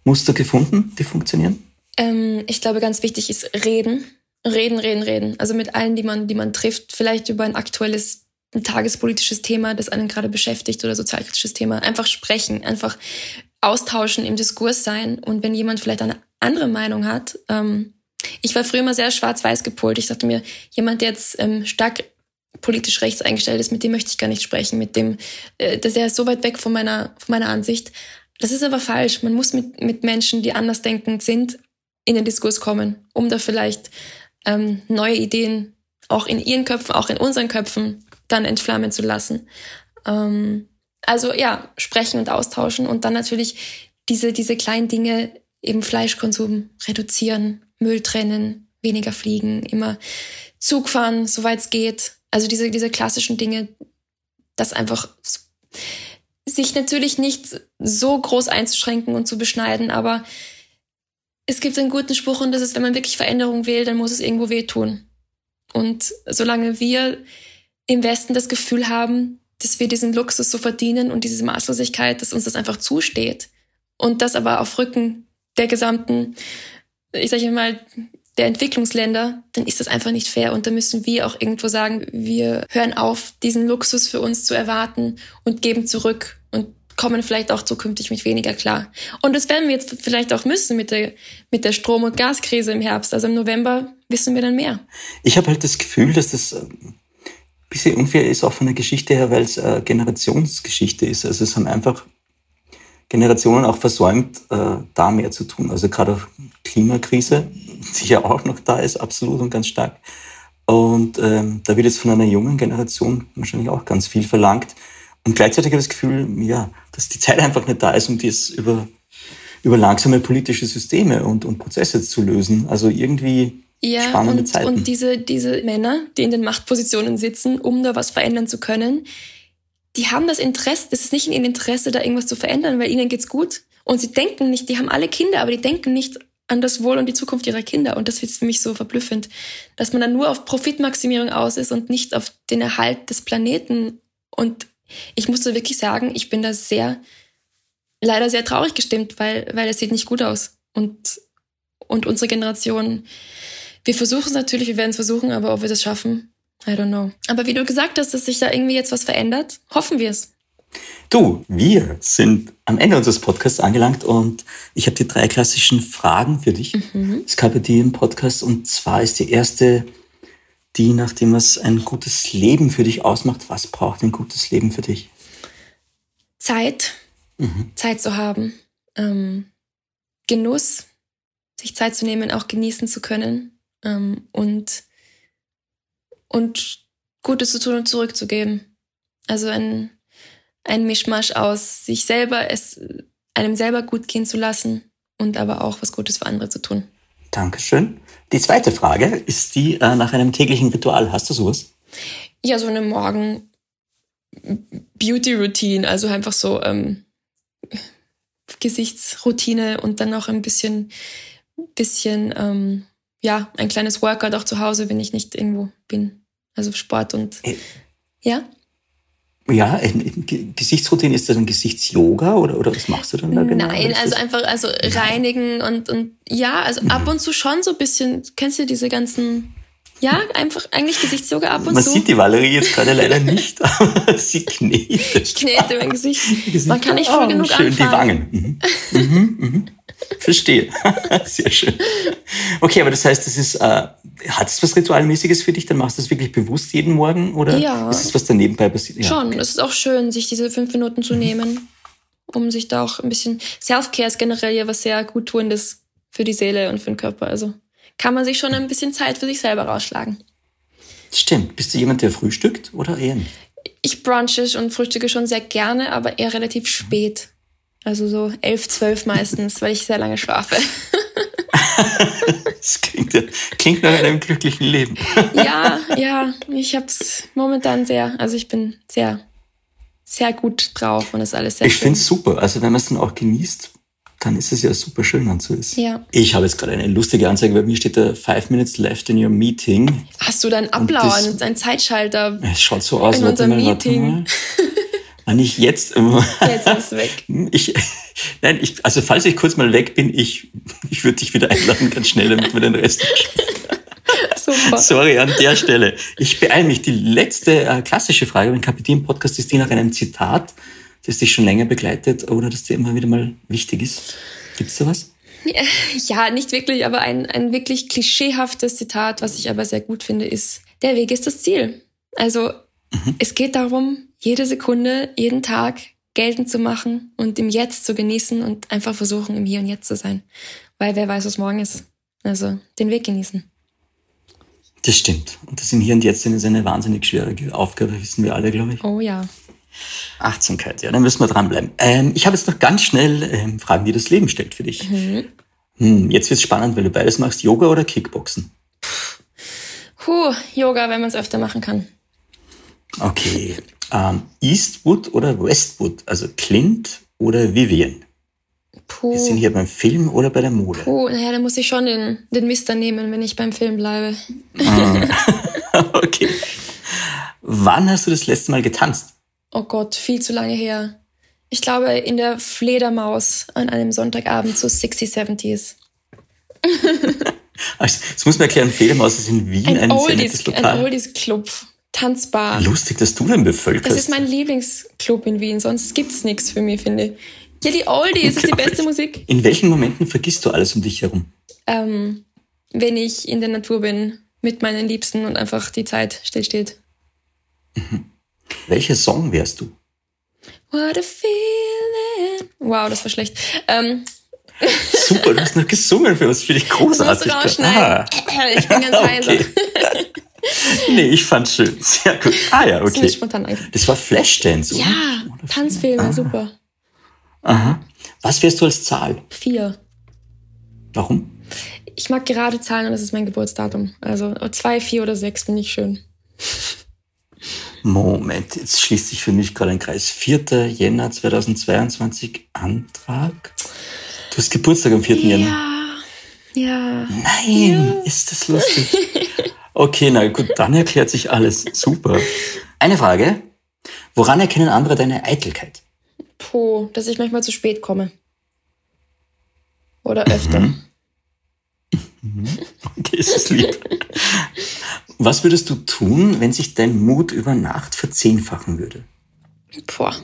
Muster gefunden, die funktionieren? Ähm, ich glaube, ganz wichtig ist reden. Reden, reden, reden. Also mit allen, die man, die man trifft, vielleicht über ein aktuelles, ein tagespolitisches Thema, das einen gerade beschäftigt oder sozialkritisches Thema. Einfach sprechen, einfach austauschen, im Diskurs sein. Und wenn jemand vielleicht eine andere Meinung hat, ähm, ich war früher immer sehr schwarz-weiß gepolt. Ich dachte mir, jemand, der jetzt ähm, stark politisch rechts eingestellt ist, mit dem möchte ich gar nicht sprechen, mit dem, äh, der ist so weit weg von meiner, von meiner Ansicht. Das ist aber falsch. Man muss mit, mit Menschen, die andersdenkend sind, in den Diskurs kommen, um da vielleicht ähm, neue Ideen auch in ihren Köpfen, auch in unseren Köpfen dann entflammen zu lassen. Ähm, also ja, sprechen und austauschen und dann natürlich diese, diese kleinen Dinge, eben Fleischkonsum reduzieren, Müll trennen, weniger fliegen, immer Zug fahren, soweit es geht. Also diese, diese klassischen Dinge, das einfach sich natürlich nicht so groß einzuschränken und zu beschneiden, aber es gibt einen guten Spruch und das ist, wenn man wirklich Veränderung will, dann muss es irgendwo wehtun. Und solange wir im Westen das Gefühl haben, dass wir diesen Luxus so verdienen und diese Maßlosigkeit, dass uns das einfach zusteht und das aber auf Rücken der gesamten, ich sage mal, der Entwicklungsländer, dann ist das einfach nicht fair. Und da müssen wir auch irgendwo sagen, wir hören auf, diesen Luxus für uns zu erwarten und geben zurück und kommen vielleicht auch zukünftig mit weniger klar. Und das werden wir jetzt vielleicht auch müssen mit der, mit der Strom- und Gaskrise im Herbst. Also im November wissen wir dann mehr. Ich habe halt das Gefühl, dass das ein ähm, bisschen unfair ist, auch von der Geschichte her, weil es äh, Generationsgeschichte ist. Also es haben einfach Generationen auch versäumt, äh, da mehr zu tun. Also gerade auch Klimakrise, die ja auch noch da ist, absolut und ganz stark. Und ähm, da wird jetzt von einer jungen Generation wahrscheinlich auch ganz viel verlangt. Und gleichzeitig habe ich das Gefühl, ja, dass die Zeit einfach nicht da ist, um das über, über langsame politische Systeme und, und Prozesse zu lösen. Also irgendwie ja, spannende und, Zeiten. Und diese, diese Männer, die in den Machtpositionen sitzen, um da was verändern zu können, die haben das Interesse, das ist nicht in ihrem Interesse, da irgendwas zu verändern, weil ihnen geht's gut. Und sie denken nicht, die haben alle Kinder, aber die denken nicht an das Wohl und die Zukunft ihrer Kinder. Und das ist für mich so verblüffend, dass man dann nur auf Profitmaximierung aus ist und nicht auf den Erhalt des Planeten. Und ich musste wirklich sagen, ich bin da sehr, leider sehr traurig gestimmt, weil, weil es sieht nicht gut aus. Und, und unsere Generation, wir versuchen es natürlich, wir werden es versuchen, aber ob wir das schaffen, I don't know. Aber wie du gesagt hast, dass sich da irgendwie jetzt was verändert, hoffen wir es. Du, wir sind am Ende unseres Podcasts angelangt und ich habe die drei klassischen Fragen für dich. Mhm. Es gab die im Podcast und zwar ist die erste die nach dem, was ein gutes Leben für dich ausmacht. Was braucht ein gutes Leben für dich? Zeit. Mhm. Zeit zu haben. Ähm, Genuss. Sich Zeit zu nehmen, auch genießen zu können. Ähm, und und Gutes zu tun und zurückzugeben. Also ein, ein Mischmasch aus sich selber, es einem selber gut gehen zu lassen und aber auch was Gutes für andere zu tun. Dankeschön. Die zweite Frage ist die äh, nach einem täglichen Ritual. Hast du sowas? Ja, so eine Morgen Beauty Routine, also einfach so ähm, Gesichtsroutine und dann auch ein bisschen, bisschen, ähm, ja, ein kleines Workout auch zu Hause, wenn ich nicht irgendwo bin. Also Sport und, äh, ja. Ja, Gesichtsroutine, ist das ein Gesichtsyoga oder, oder was machst du dann da genau? Nein, also einfach also reinigen und, und ja, also ab mhm. und zu schon so ein bisschen, kennst du diese ganzen, ja, einfach eigentlich Gesichtsyoga ab und Man zu. Man sieht die Valerie jetzt gerade leider nicht, aber sie knetet. Ich knete mein Gesicht. Man kann nicht früh oh, genug schön, anfangen. die Wangen. Mhm. Mhm, mhm. Verstehe. Sehr schön. Okay, aber das heißt, das ist, äh, hat es was Ritualmäßiges für dich? Dann machst du das wirklich bewusst jeden Morgen oder ja. ist es was da nebenbei passiert? Ja, Schon, okay. es ist auch schön, sich diese fünf Minuten zu mhm. nehmen, um sich da auch ein bisschen. Self-Care ist generell ja was sehr gut tuendes für die Seele und für den Körper. Also kann man sich schon ein bisschen Zeit für sich selber rausschlagen. Stimmt. Bist du jemand, der frühstückt oder eher nicht? Ich brunche und frühstücke schon sehr gerne, aber eher relativ spät. Also so elf, zwölf meistens, weil ich sehr lange schlafe. das klingt, klingt nach einem glücklichen Leben. ja, ja, ich habe es momentan sehr, also ich bin sehr, sehr gut drauf und ist alles sehr Ich finde es super. Also wenn man es dann auch genießt, dann ist es ja super schön, wenn es so ist. Ja. Ich habe jetzt gerade eine lustige Anzeige, bei mir steht da five minutes left in your meeting. Hast du deinen Ablauf, einen Zeitschalter? Es schaut so aus, in unserem Meeting. Wenn ich jetzt. Jetzt ist es weg. Ich, nein, ich, also falls ich kurz mal weg bin, ich, ich würde dich wieder einladen, ganz schnell, damit wir den Rest. Super. Sorry an der Stelle. Ich beeile mich. Die letzte äh, klassische Frage beim Kapitän-Podcast ist die nach einem Zitat, das dich schon länger begleitet oder das dir immer wieder mal wichtig ist. Gibt es da was? Ja, nicht wirklich, aber ein, ein wirklich klischeehaftes Zitat, was ich aber sehr gut finde, ist, der Weg ist das Ziel. Also mhm. es geht darum, jede Sekunde, jeden Tag geltend zu machen und im Jetzt zu genießen und einfach versuchen, im Hier und Jetzt zu sein. Weil wer weiß, was morgen ist. Also den Weg genießen. Das stimmt. Und das im Hier und Jetzt ist eine wahnsinnig schwierige Aufgabe, wissen wir alle, glaube ich. Oh ja. Achtsamkeit, ja, dann müssen wir dranbleiben. Ähm, ich habe jetzt noch ganz schnell ähm, Fragen, die das Leben stellt für dich. Mhm. Hm, jetzt wird es spannend, weil du beides machst, Yoga oder Kickboxen? Puh, Yoga, wenn man es öfter machen kann. Okay. Ähm, Eastwood oder Westwood? Also Clint oder Vivian? Puh. Wir sind hier beim Film oder bei der Mode? Puh, naja, da muss ich schon den, den Mister nehmen, wenn ich beim Film bleibe. Ah. okay. Wann hast du das letzte Mal getanzt? Oh Gott, viel zu lange her. Ich glaube, in der Fledermaus an einem Sonntagabend zu 60s, 70s. also, das muss man erklären, Fledermaus ist in Wien ein, ein Oldies, Lokal. Ein Oldies-Club tanzbar. Lustig, dass du den bevölkerst. Das ist mein Lieblingsclub in Wien, sonst gibt's nichts für mich, finde ich. Ja, die Oldies ist die beste Musik. In welchen Momenten vergisst du alles um dich herum? Ähm, wenn ich in der Natur bin, mit meinen Liebsten und einfach die Zeit stillsteht. Mhm. Welcher Song wärst du? What a feeling. Wow, das war schlecht. Ähm, Super, du hast noch gesungen für uns, finde ich großartig. Das musst du ah. Ich bin ganz okay. heiser. nee, ich fand's schön. Sehr gut. Ah ja, okay. Das, spontan das war Flashdance, oder? Ja, Tanzfilme, ah. super. Aha. Was wärst du als Zahl? Vier. Warum? Ich mag gerade Zahlen und das ist mein Geburtsdatum. Also zwei, vier oder sechs finde ich schön. Moment, jetzt schließt sich für mich gerade ein Kreis. 4. Jänner 2022, Antrag. Du hast Geburtstag am 4. Ja. Jänner. Ja. Nein, ja. ist das lustig. Okay, na gut, dann erklärt sich alles. Super. Eine Frage. Woran erkennen andere deine Eitelkeit? Puh, dass ich manchmal zu spät komme. Oder öfter. Mhm. mhm. Okay, ist es lieb. Was würdest du tun, wenn sich dein Mut über Nacht verzehnfachen würde? Boah,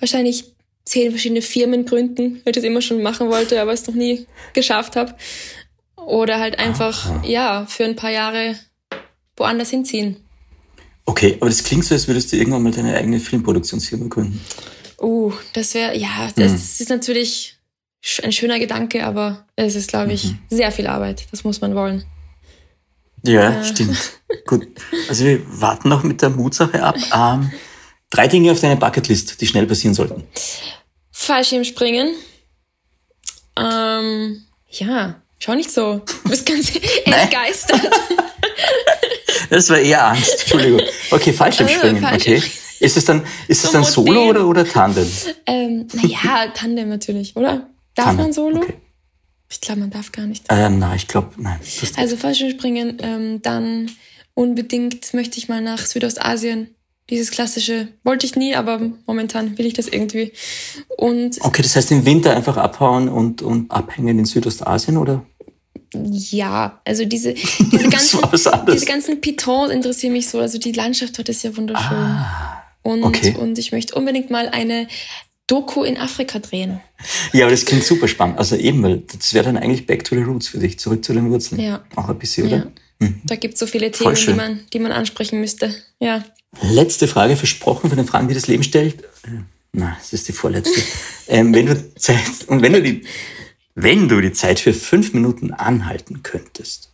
wahrscheinlich zehn verschiedene Firmen gründen, weil ich das immer schon machen wollte, aber es noch nie geschafft habe. Oder halt einfach, Aha. ja, für ein paar Jahre woanders hinziehen. Okay, aber das klingt so, als würdest du irgendwann mal deine eigene Filmproduktionsfirma gründen. Uh, das wäre, ja, das mhm. ist natürlich ein schöner Gedanke, aber es ist, glaube ich, mhm. sehr viel Arbeit. Das muss man wollen. Ja, äh. stimmt. Gut. Also wir warten noch mit der Mutsache ab. Ähm, drei Dinge auf deiner Bucketlist, die schnell passieren sollten. Fallschirmspringen, Ähm, ja, schau nicht so. Du bist ganz entgeistert. Das war eher Angst. Entschuldigung. Okay, Fallschirmspringen. Ah, okay. Ist es dann, ist es dann So Solo oder, oder Tandem? Ähm, naja, Tandem natürlich, oder? Darf Tandem, man Solo? okay. Ich glaube, man darf gar nicht. Ähm, na, ich glaube, nein. Also Fallschirmspringen, ähm, dann unbedingt möchte ich mal nach Südostasien. Dieses klassische wollte ich nie, aber momentan will ich das irgendwie. Und okay, das heißt im Winter einfach abhauen und, und abhängen in Südostasien, oder? ja, also diese, diese ganzen, diese ganzen Pitons interessieren mich so. Also die Landschaft dort ist ja wunderschön. und, Ah, okay. und ich möchte unbedingt mal eine Doku in Afrika drehen. Ja, aber das klingt super spannend. Also eben, weil das wäre dann eigentlich back to the roots für dich, zurück zu den Wurzeln. Ja. Auch ein bisschen, oder? Ja. Da gibt es so viele Themen, die man, die man ansprechen müsste. Ja. Letzte Frage, versprochen von den Fragen, die das Leben stellt. Na, das ist die vorletzte. ähm, wenn du Zeit, und wenn du die, wenn du die Zeit für fünf Minuten anhalten könntest.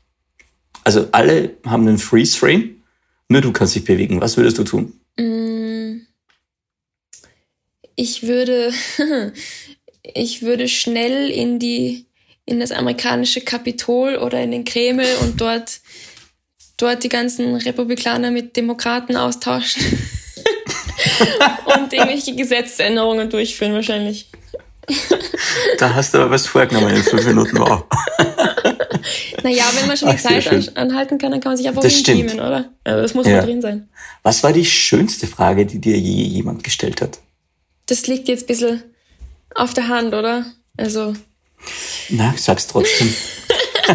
Also alle haben einen Freeze Frame, nur du kannst dich bewegen. Was würdest du tun? Ich würde, ich würde schnell in die, in das amerikanische Kapitol oder in den Kreml und dort, dort die ganzen Republikaner mit Demokraten austauschen. und irgendwelche Gesetzesänderungen durchführen wahrscheinlich. Da hast du aber was vorgenommen in fünf Minuten. Wow. Naja, wenn man schon die Ach, Zeit schön. anhalten kann, dann kann man sich einfach intimen, oder? Also das muss Ja. mal drin sein. Was war die schönste Frage, die dir je jemand gestellt hat? Das liegt jetzt ein bisschen auf der Hand, oder? Also, Na, sag's trotzdem.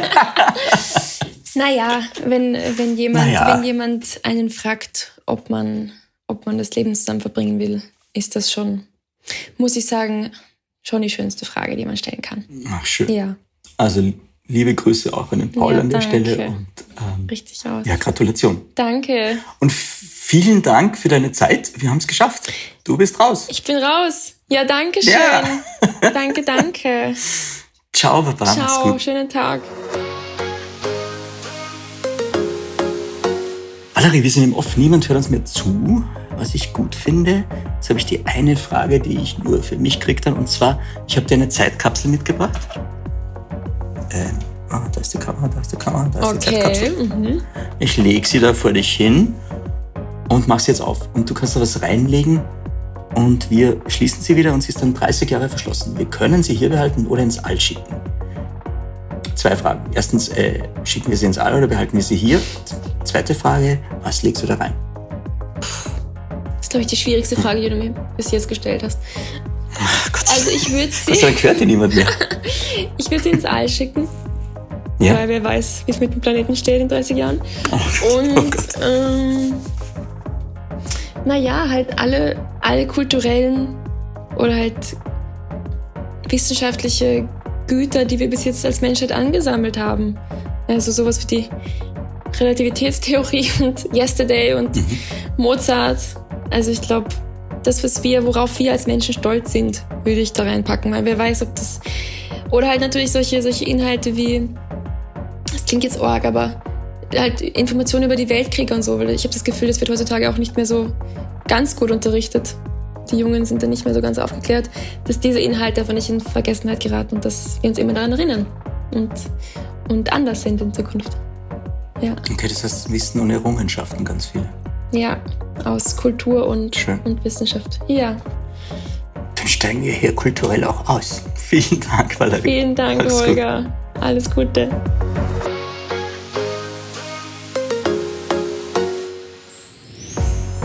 Naja, wenn, wenn, jemand, Naja. wenn jemand einen fragt, ob man, ob man das Leben zusammen verbringen will, ist das schon, muss ich sagen, schon die schönste Frage, die man stellen kann. Ach, schön. Ja, Also liebe Grüße auch an den Paul Ja, an der danke. Stelle und ähm, richtig aus. ja, Gratulation. Danke. Und vielen Dank für deine Zeit. Wir haben es geschafft. Du bist raus. Ich bin raus. Ja, danke schön. Ja. danke, danke. Ciao, Baba. Ciao, gut. schönen Tag. Valerie, wir sind im Off. Niemand hört uns mehr zu, was ich gut finde. Jetzt habe ich die eine Frage, die ich nur für mich krieg dann. Und zwar, ich habe dir eine Zeitkapsel mitgebracht. Ähm, ah, da ist die Kamera, da ist die Kamera, da ist die Okay. Zeitkapsel. Mhm. Ich lege sie da vor dich hin und mach sie jetzt auf. Und du kannst da was reinlegen und wir schließen sie wieder und sie ist dann 30 Jahre verschlossen. Wir können sie hier behalten oder ins All schicken. Zwei Fragen. Erstens, äh, schicken wir sie ins All oder behalten wir sie hier? Zweite Frage, was legst du da rein? Das ist, glaube ich, die schwierigste Frage, die du mir bis jetzt gestellt hast. Ach Gott, Also ich würde Gott sei sie, Dank hört dir niemand mehr. ich würde sie ins All schicken. Ja? weil wer weiß, wie es mit dem Planeten steht in 30 Jahren. oh Und ähm, naja, halt alle, alle kulturellen oder halt wissenschaftliche Güter, die wir bis jetzt als Menschheit angesammelt haben. Also sowas wie die Relativitätstheorie und Yesterday und Mozart. Also ich glaube, das, was wir, worauf wir als Menschen stolz sind, würde ich da reinpacken, weil wer weiß, ob das oder halt natürlich solche, solche Inhalte wie das klingt jetzt arg, aber halt Informationen über die Weltkriege und so, weil ich habe das Gefühl, das wird heutzutage auch nicht mehr so ganz gut unterrichtet. Die Jungen sind da nicht mehr so ganz aufgeklärt, dass diese Inhalte einfach nicht in Vergessenheit geraten und dass wir uns immer daran erinnern und, und anders sind in Zukunft. Ja, Okay, das heißt Wissen und Errungenschaften ganz viel. ja, aus Kultur und, Schön. und Wissenschaft. Ja, Dann steigen wir hier kulturell auch aus. Vielen Dank, Valerie. vielen Dank, Alles gut. Holger. Alles Gute.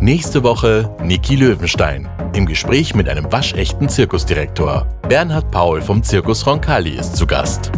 Nächste Woche Niki Löwenstein. Im Gespräch mit einem waschechten Zirkusdirektor. Bernhard Paul vom Zirkus Roncalli ist zu Gast.